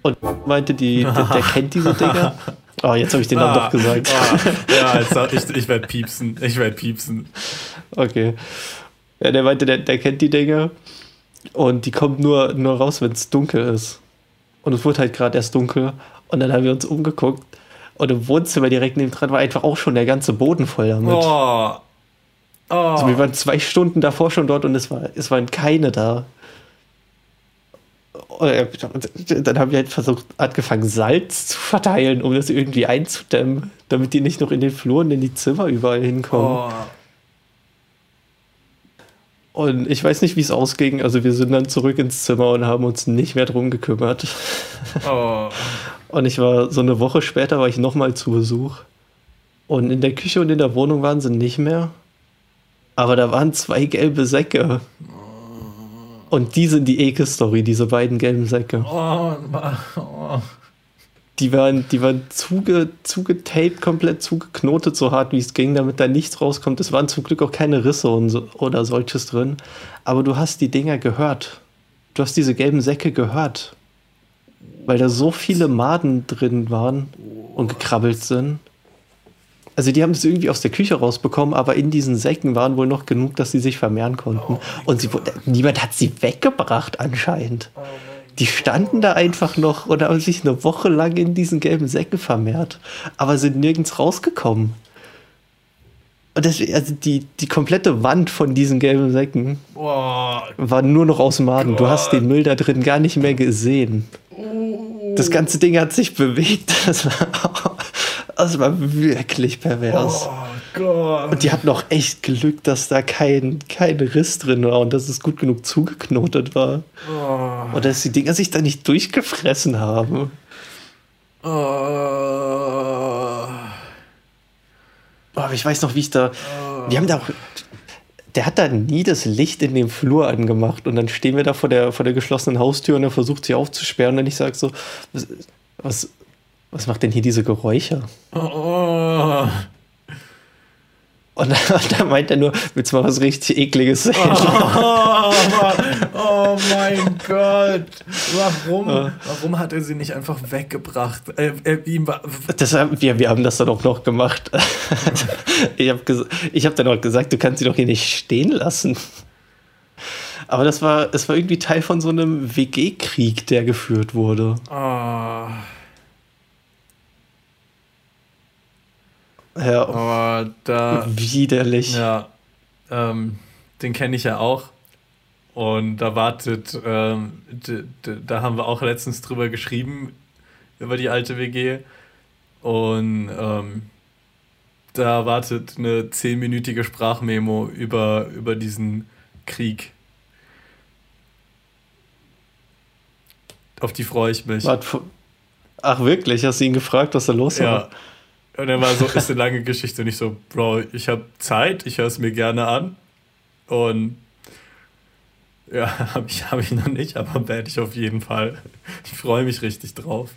Speaker 2: Und meinte die, der, der kennt diese Dinger. [LAUGHS] Oh, jetzt habe ich den Namen ah, doch gesagt.
Speaker 1: Ah, ja, jetzt, ich, ich werde piepsen. Ich werde piepsen.
Speaker 2: Okay. Ja, der meinte, der, der kennt die Dinger. Und die kommen nur, nur raus, wenn es dunkel ist. Und es wurde halt gerade erst dunkel. Und dann haben wir uns umgeguckt. Und im Wohnzimmer direkt neben dran war einfach auch schon der ganze Boden voll damit. Oh. Oh. Also wir waren zwei Stunden davor schon dort und es, war, es waren keine da. Dann haben wir halt versucht, angefangen, Salz zu verteilen, um das irgendwie einzudämmen, damit die nicht noch in den Fluren in die Zimmer überall hinkommen. Oh. Und ich weiß nicht, wie es ausging. Also wir sind dann zurück ins Zimmer und haben uns nicht mehr drum gekümmert. Oh. Und ich war so eine Woche später war ich nochmal zu Besuch. Und in der Küche und in der Wohnung waren sie nicht mehr. Aber da waren zwei gelbe Säcke. Und die sind die Eke-Story, diese beiden gelben Säcke. Oh, oh. Die waren, die waren zuge, zugetaped, komplett zugeknotet, so hart wie es ging, damit da nichts rauskommt. Es waren zum Glück auch keine Risse und so, oder solches drin. Aber du hast die Dinger gehört. Du hast diese gelben Säcke gehört. Weil da so viele Maden drin waren und gekrabbelt sind. Also die haben es irgendwie aus der Küche rausbekommen, aber in diesen Säcken waren wohl noch genug, dass sie sich vermehren konnten. Oh und sie, niemand hat sie weggebracht anscheinend. Oh die standen da einfach noch und haben sich eine Woche lang in diesen gelben Säcken vermehrt, aber sind nirgends rausgekommen. Und das, also die, die komplette Wand von diesen gelben Säcken oh, war nur noch aus Maden. Du hast den Müll da drin gar nicht mehr gesehen. Das ganze Ding hat sich bewegt. Das war, das war wirklich pervers. Oh. Gott. Und die hatten auch echt Glück, dass da kein, kein Riss drin war und dass es gut genug zugeknotet war. Oh. Und dass die Dinger sich da nicht durchgefressen haben. Oh. Aber ich weiß noch, wie ich da. Wir haben da auch. Der hat da nie das Licht in dem Flur angemacht und dann stehen wir da vor der, vor der geschlossenen Haustür und er versucht sie aufzusperren und ich sage so, was, was, was macht denn hier diese Geräusche? Oh. [LAUGHS] Und dann, meint er nur, willst du mal was richtig ekliges sehen?
Speaker 1: Oh, oh, mein [LAUGHS] Gott. Warum? Warum hat er sie nicht einfach weggebracht? Äh, äh, ihm war
Speaker 2: Deshalb, wir, wir haben das dann auch noch gemacht. [LAUGHS] ich habe hab dann auch gesagt, du kannst sie doch hier nicht stehen lassen. Aber das war, das war irgendwie Teil von so einem WG-Krieg, der geführt wurde. Oh. Ja. Aber da. Widerlich.
Speaker 1: Ja. Ähm, den kenne ich ja auch. Und da wartet, ähm, da haben wir auch letztens drüber geschrieben, über die alte WG. Und ähm, da wartet eine zehnminütige Sprachmemo über, über diesen Krieg. Auf die freue ich mich.
Speaker 2: Ach wirklich? Hast du ihn gefragt, was da los ja. war?
Speaker 1: Und er war so, ist eine lange Geschichte und ich so, Bro, ich habe Zeit, ich höre es mir gerne an. Und ja, [LAUGHS] habe ich, hab ich noch nicht, aber werde ich auf jeden Fall. Ich freue mich richtig drauf.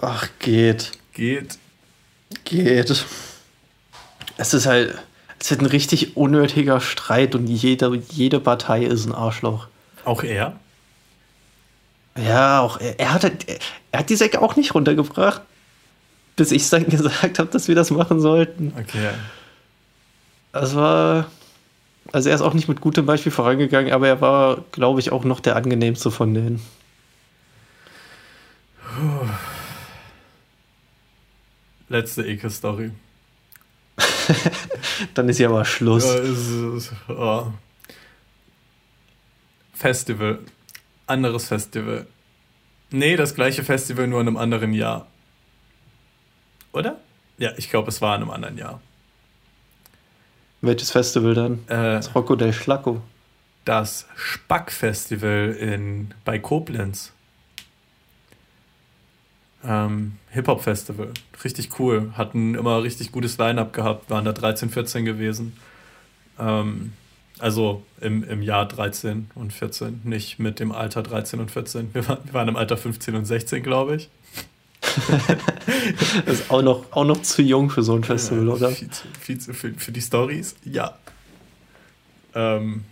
Speaker 2: Ach, geht.
Speaker 1: Geht.
Speaker 2: Geht. Es ist halt, es ist ein richtig unnötiger Streit und jede, jede Partei ist ein Arschloch.
Speaker 1: Auch er?
Speaker 2: Ja, auch er, er hat, er hat die Säcke auch nicht runtergebracht, bis ich dann [LAUGHS] gesagt habe, dass wir das machen sollten.
Speaker 1: Okay.
Speaker 2: Das war, also er ist auch nicht mit gutem Beispiel vorangegangen, aber er war, glaube ich, auch noch der angenehmste von denen.
Speaker 1: Letzte Ekel-Story. [LAUGHS]
Speaker 2: Dann ist ja mal Schluss. Ja,
Speaker 1: ist, ist, oh. Festival. Anderes Festival. Nee, das gleiche Festival, nur in einem anderen Jahr. Oder? Ja, ich glaube, es war in einem anderen Jahr.
Speaker 2: Welches Festival dann?
Speaker 1: Äh,
Speaker 2: das Rocco del Schlacco.
Speaker 1: Das Spack-Festival in, bei Koblenz. Ähm, Hip-Hop-Festival. Richtig cool. Hatten immer richtig gutes Line-Up gehabt. Waren da 13, 14 gewesen. Ähm, also im, im Jahr 13 und 14, nicht mit dem Alter 13 und 14. Wir, war, wir waren im Alter 15 und 16, glaube ich. [LAUGHS]
Speaker 2: das ist auch noch, auch noch zu jung für so ein Festival, ja, oder?
Speaker 1: Viel zu, viel zu, für, für die Stories, ja. Ähm,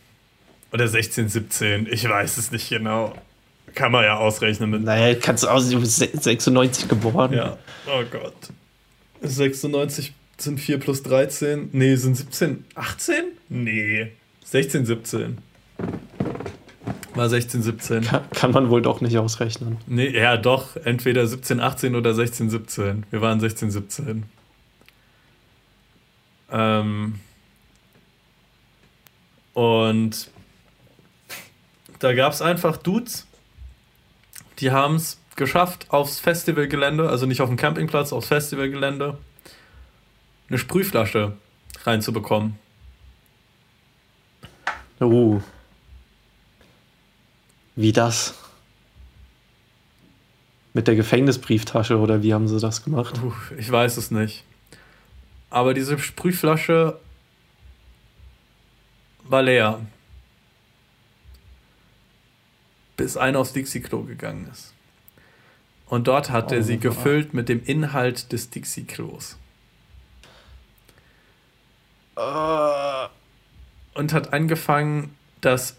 Speaker 1: oder 16, 17, ich weiß es nicht genau. Kann man ja ausrechnen mit.
Speaker 2: Naja, kannst du aus, du bist 96 geboren.
Speaker 1: Ja, oh Gott. 96 sind 4 plus 13. Nee, sind 17, 18? Nee. 16, 17. War 16, 17.
Speaker 2: Kann, kann, man wohl doch nicht ausrechnen.
Speaker 1: Nee, ja, doch. Entweder 17, 18 oder 16, 17. Wir waren 16, 17. Ähm. Und da gab es einfach Dudes, die haben es geschafft, aufs Festivalgelände, also nicht auf dem Campingplatz, aufs Festivalgelände, eine Sprühflasche reinzubekommen.
Speaker 2: Uh. Wie das? Mit der Gefängnisbrieftasche oder wie haben sie das gemacht?
Speaker 1: Uh, ich weiß es nicht. Aber diese Sprühflasche war leer. Bis einer aufs Dixie-Klo gegangen ist. Und dort hat oh, er sie gefüllt mit dem Inhalt des Dixie-Klos. Uh und hat angefangen, das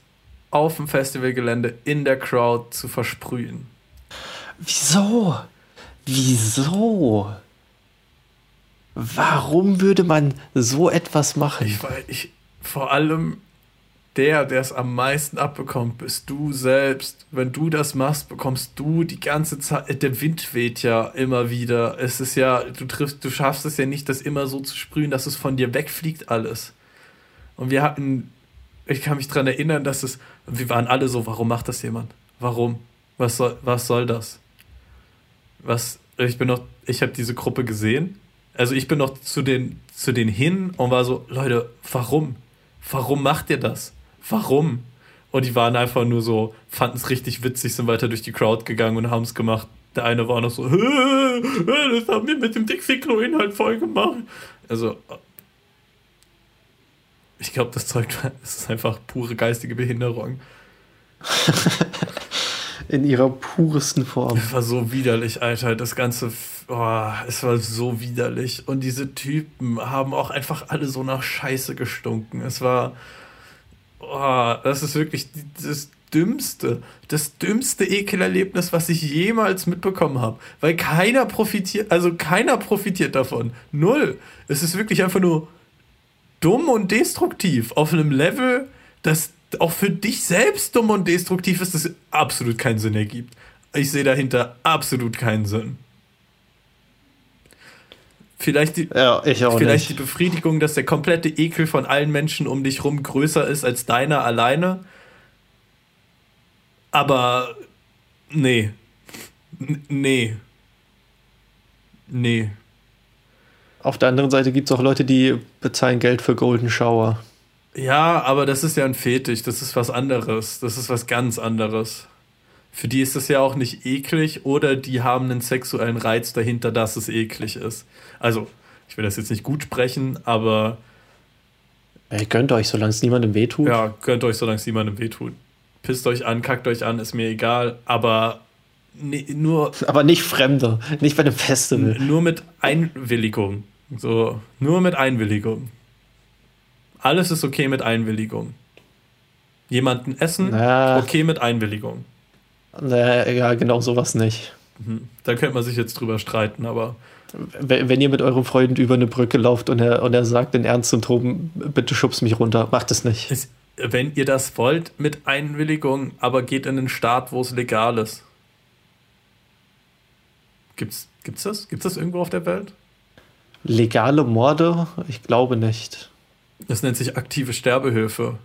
Speaker 1: auf dem Festivalgelände in der Crowd zu versprühen.
Speaker 2: Wieso? Wieso? Warum würde man so etwas machen?
Speaker 1: Ich, ich, vor allem der, der es am meisten abbekommt, bist du selbst. Wenn du das machst, bekommst du die ganze Zeit. Der Wind weht ja immer wieder. Es ist ja, du triffst, du schaffst es ja nicht, das immer so zu sprühen, dass es von dir wegfliegt alles. Und wir hatten, ich kann mich daran erinnern, dass es, wir waren alle so, warum macht das jemand? Warum? Was soll, was soll das? Was, ich bin noch, ich habe diese Gruppe gesehen. Also ich bin noch zu den, zu den hin und war so, Leute, warum? Warum macht ihr das? Warum? Und die waren einfach nur so, fanden es richtig witzig, sind weiter durch die Crowd gegangen und haben es gemacht. Der eine war noch so, [LAUGHS] das haben wir mit dem Dixie-Klo-Inhalt voll gemacht. Also, ich glaube, das Zeug [LAUGHS] das ist einfach pure geistige Behinderung.
Speaker 2: In ihrer puresten Form.
Speaker 1: Es war so widerlich, Alter. Das Ganze, oh, es war so widerlich. Und diese Typen haben auch einfach alle so nach Scheiße gestunken. Es war, oh, das ist wirklich das dümmste, das dümmste Ekelerlebnis, was ich jemals mitbekommen habe. Weil keiner profitiert, also keiner profitiert davon. Null. Es ist wirklich einfach nur dumm und destruktiv auf einem Level, das auch für dich selbst dumm und destruktiv ist, das absolut keinen Sinn ergibt. Ich sehe dahinter absolut keinen Sinn. Vielleicht, die,
Speaker 2: ja,
Speaker 1: vielleicht die Befriedigung, dass der komplette Ekel von allen Menschen um dich rum größer ist als deiner alleine. Aber nee. N nee. Nee.
Speaker 2: Auf der anderen Seite gibt es auch Leute, die bezahlen Geld für Golden Shower.
Speaker 1: Ja, aber das ist ja ein Fetisch, das ist was anderes. Das ist was ganz anderes. Für die ist das ja auch nicht eklig oder die haben einen sexuellen Reiz dahinter, dass es eklig ist. Also, ich will das jetzt nicht gut sprechen, aber.
Speaker 2: Ey, gönnt euch, solange es niemandem wehtut.
Speaker 1: Ja, gönnt euch, solange es niemandem wehtut. Pisst euch an, kackt euch an, ist mir egal, aber nee, nur.
Speaker 2: Aber nicht Fremde, nicht bei einem Festival.
Speaker 1: Nur mit Einwilligung. So, nur mit Einwilligung. Alles ist okay mit Einwilligung. Jemanden essen, Na, okay mit Einwilligung.
Speaker 2: Na, ja, genau sowas nicht.
Speaker 1: Mhm. Da könnte man sich jetzt drüber streiten, aber.
Speaker 2: Wenn ihr mit eurem Freund über eine Brücke lauft und er, und er sagt in Ernst und Toben, bitte schubst mich runter, macht es nicht.
Speaker 1: Ist, wenn ihr das wollt, mit Einwilligung, aber geht in einen Staat, wo es legal ist. Gibt's, gibt's das? Gibt's das irgendwo auf der Welt?
Speaker 2: Legale Morde? Ich glaube nicht.
Speaker 1: Das nennt sich aktive Sterbehilfe.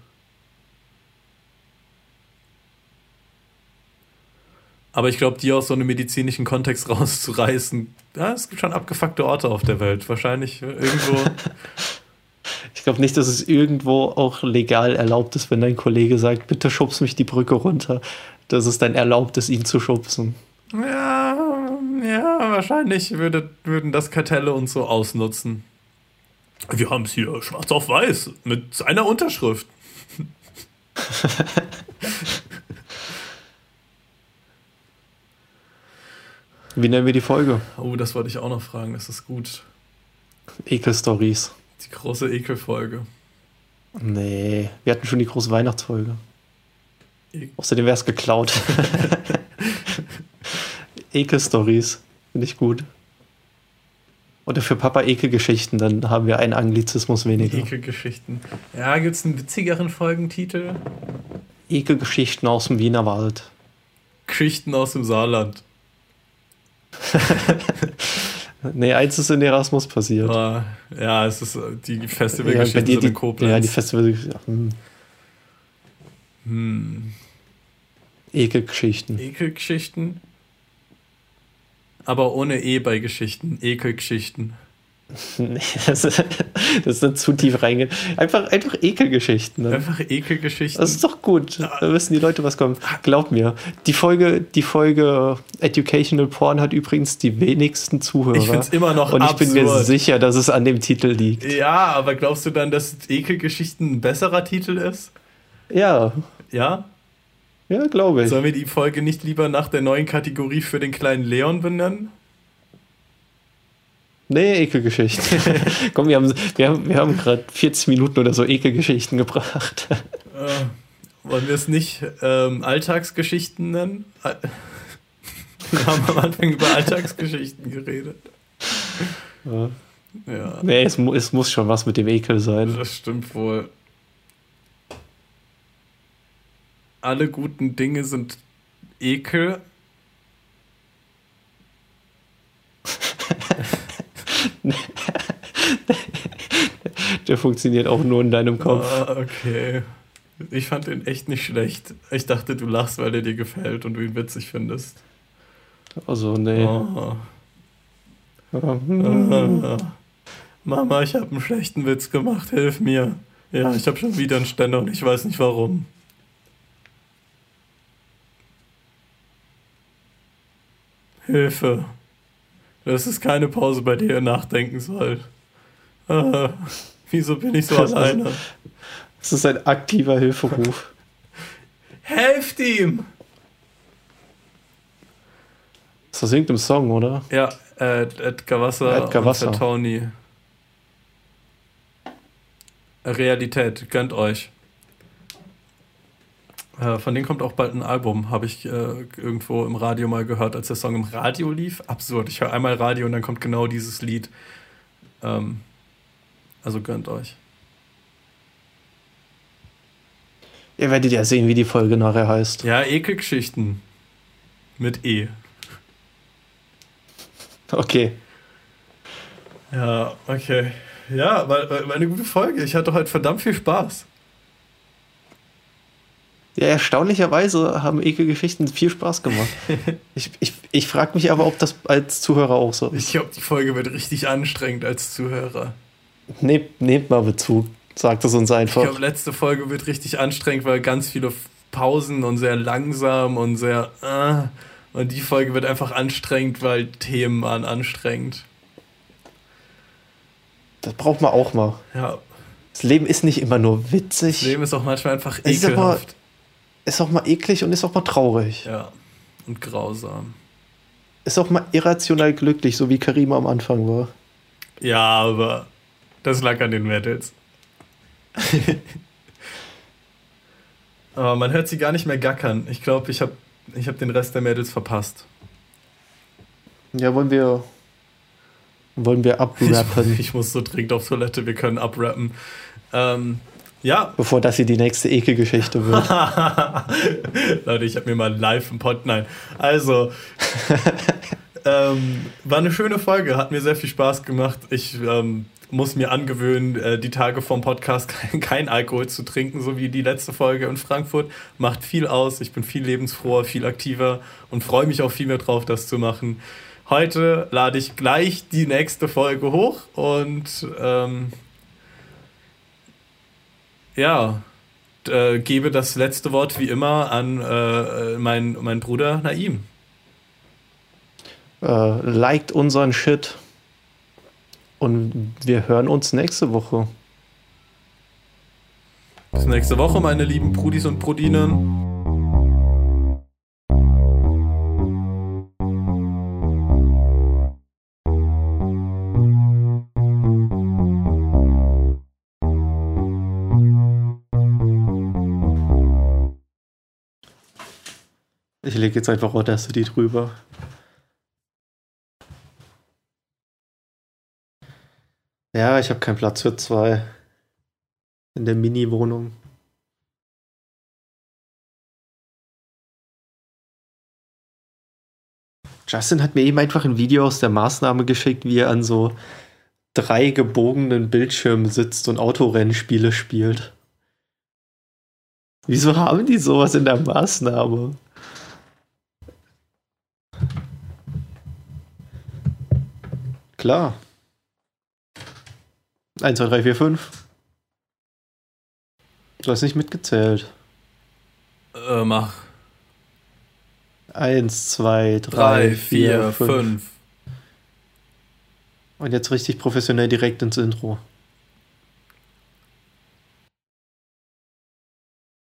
Speaker 1: Aber ich glaube, die aus so einem medizinischen Kontext [LAUGHS] rauszureißen, ja, es gibt schon abgefuckte Orte auf der Welt. Wahrscheinlich irgendwo. [LAUGHS]
Speaker 2: ich glaube nicht, dass es irgendwo auch legal erlaubt ist, wenn dein Kollege sagt, bitte schubst mich die Brücke runter, dass es dann erlaubt ist, ihn zu schubsen.
Speaker 1: Ja, ja, wahrscheinlich würde, würden das Kartelle uns so ausnutzen. Wir haben es hier schwarz auf weiß mit seiner Unterschrift.
Speaker 2: Wie nennen wir die Folge?
Speaker 1: Oh, das wollte ich auch noch fragen. Das ist gut.
Speaker 2: Ekel-Stories.
Speaker 1: Die große Ekelfolge.
Speaker 2: Nee, wir hatten schon die große Weihnachtsfolge. E Außerdem wäre es geklaut. [LAUGHS] Ekel-Stories. Finde ich gut. Oder für Papa Ekelgeschichten, dann haben wir einen Anglizismus weniger.
Speaker 1: Ekelgeschichten. Ja, gibt es einen witzigeren Folgentitel?
Speaker 2: Ekelgeschichten aus dem Wienerwald.
Speaker 1: Geschichten aus dem Saarland. [LAUGHS]
Speaker 2: nee, eins ist in Erasmus passiert.
Speaker 1: Ah, ja, es ist äh, die Festivalgeschichten
Speaker 2: ja, die, in Koblenz. Ja, die Festival. Hm.
Speaker 1: Hm.
Speaker 2: Ekelgeschichten.
Speaker 1: Ekelgeschichten? Aber ohne E bei Geschichten, Ekelgeschichten. [LAUGHS]
Speaker 2: Nee, das, das ist zu tief reingehen. Einfach, einfach Ekelgeschichten.
Speaker 1: Ne? Einfach Ekelgeschichten.
Speaker 2: Das ist doch gut. Da wissen die Leute, was kommt. Glaub mir. Die Folge, die Folge Educational Porn hat übrigens die wenigsten Zuhörer. Ich
Speaker 1: finde es immer noch
Speaker 2: Und ich absurd. bin mir sicher, dass es an dem Titel liegt.
Speaker 1: Ja, aber glaubst du dann, dass Ekelgeschichten ein besserer Titel ist?
Speaker 2: Ja.
Speaker 1: Ja?
Speaker 2: Ja, glaube ich.
Speaker 1: Sollen wir die Folge nicht lieber nach der neuen Kategorie für den kleinen Leon benennen?
Speaker 2: Nee, Ekelgeschichten. [LAUGHS] Komm, wir haben, wir haben, wir haben gerade 40 Minuten oder so Ekelgeschichten gebracht.
Speaker 1: Äh, wollen wir es nicht ähm, Alltagsgeschichten nennen? [LAUGHS] Wir haben am Anfang über Alltagsgeschichten geredet.
Speaker 2: Ja. ja. Nee, es, es muss schon was mit dem Ekel sein.
Speaker 1: Das stimmt wohl. Alle guten Dinge sind Ekel. [LAUGHS]
Speaker 2: Der funktioniert auch nur in deinem Kopf.
Speaker 1: Ah, okay. Ich fand ihn echt nicht schlecht. Ich dachte, du lachst, weil er dir gefällt und du ihn witzig findest.
Speaker 2: Also, nee. Oh.
Speaker 1: Ah. Mama, ich habe einen schlechten Witz gemacht, hilf mir. Ja, ich habe schon wieder einen Ständer und ich weiß nicht warum. Hilfe. Das ist keine Pause, bei der ihr nachdenken sollt. Ah, wieso bin ich so das alleine?
Speaker 2: Es ist ein aktiver Hilferuf.
Speaker 1: Helft ihm!
Speaker 2: Das singt im Song, oder?
Speaker 1: Ja, äh, Edgar Wasser
Speaker 2: Edgar Wasser.
Speaker 1: und Tony. Realität, gönnt euch. Äh, von denen kommt auch bald ein Album, habe ich äh, irgendwo im Radio mal gehört, als der Song im Radio lief. Absurd. Ich höre einmal Radio und dann kommt genau dieses Lied. Ähm, also gönnt euch.
Speaker 2: Ihr werdet ja sehen, wie die Folge nachher heißt.
Speaker 1: Ja, Ekelgeschichten. Mit E.
Speaker 2: Okay.
Speaker 1: Ja, okay. Ja, war, war eine gute Folge. Ich hatte heute verdammt viel Spaß.
Speaker 2: Ja, erstaunlicherweise haben Ekelgeschichten viel Spaß gemacht. [LAUGHS] ich ich, ich frage mich aber, ob das als Zuhörer auch so
Speaker 1: ist. Ich glaube, die Folge wird richtig anstrengend als Zuhörer.
Speaker 2: Nehmt, nehmt mal Bezug, sagt es uns einfach.
Speaker 1: Ich glaube, letzte Folge wird richtig anstrengend, weil ganz viele Pausen und sehr langsam und sehr. Äh, und die Folge wird einfach anstrengend, weil Themen waren anstrengend.
Speaker 2: Das braucht man auch mal.
Speaker 1: Ja.
Speaker 2: Das Leben ist nicht immer nur witzig.
Speaker 1: Das Leben ist auch manchmal einfach ekelhaft
Speaker 2: ist auch mal eklig und ist auch mal traurig.
Speaker 1: Ja, und grausam.
Speaker 2: Ist auch mal irrational glücklich, so wie Karima am Anfang war.
Speaker 1: Ja, aber das lag an den Mädels. [LAUGHS] aber man hört sie gar nicht mehr gackern. Ich glaube, ich habe ich hab den Rest der Mädels verpasst.
Speaker 2: Ja, wollen wir. Wollen wir abrappen?
Speaker 1: Ich, [LAUGHS] ich muss so dringend auf Toilette, wir können abrappen. Ähm, ja.
Speaker 2: Bevor das hier die nächste Ekelgeschichte wird. [LAUGHS]
Speaker 1: Leute, ich habe mir mal live im Pod. Nein. Also. [LAUGHS] ähm, war eine schöne Folge, hat mir sehr viel Spaß gemacht. Ich ähm, muss mir angewöhnen, äh, die Tage vom Podcast [LAUGHS] kein, kein, Alkohol zu trinken, so wie die letzte Folge in Frankfurt. Macht viel aus. Ich bin viel lebensfroher, viel aktiver und freue mich auch viel mehr drauf, das zu machen. Heute lade ich gleich die nächste Folge hoch und ähm, ja, äh, gebe das letzte Wort wie immer an äh, meinen mein Bruder Naim.
Speaker 2: Äh, liked unseren Shit. Und wir hören uns nächste Woche.
Speaker 1: Bis nächste Woche, meine lieben Brudis und Brudinen.
Speaker 2: Ich lege jetzt einfach Audacity drüber. Ja, ich habe keinen Platz für zwei. In der Mini-Wohnung. Justin hat mir eben einfach ein Video aus der Maßnahme geschickt, wie er an so drei gebogenen Bildschirmen sitzt und Autorennspiele spielt. Wieso haben die sowas in der Maßnahme? Klar. 1, 2, 3, 4, 5. Du hast nicht mitgezählt.
Speaker 1: Äh, mach.
Speaker 2: 1, 2, 3, 4, 5. Und jetzt richtig professionell direkt ins Intro.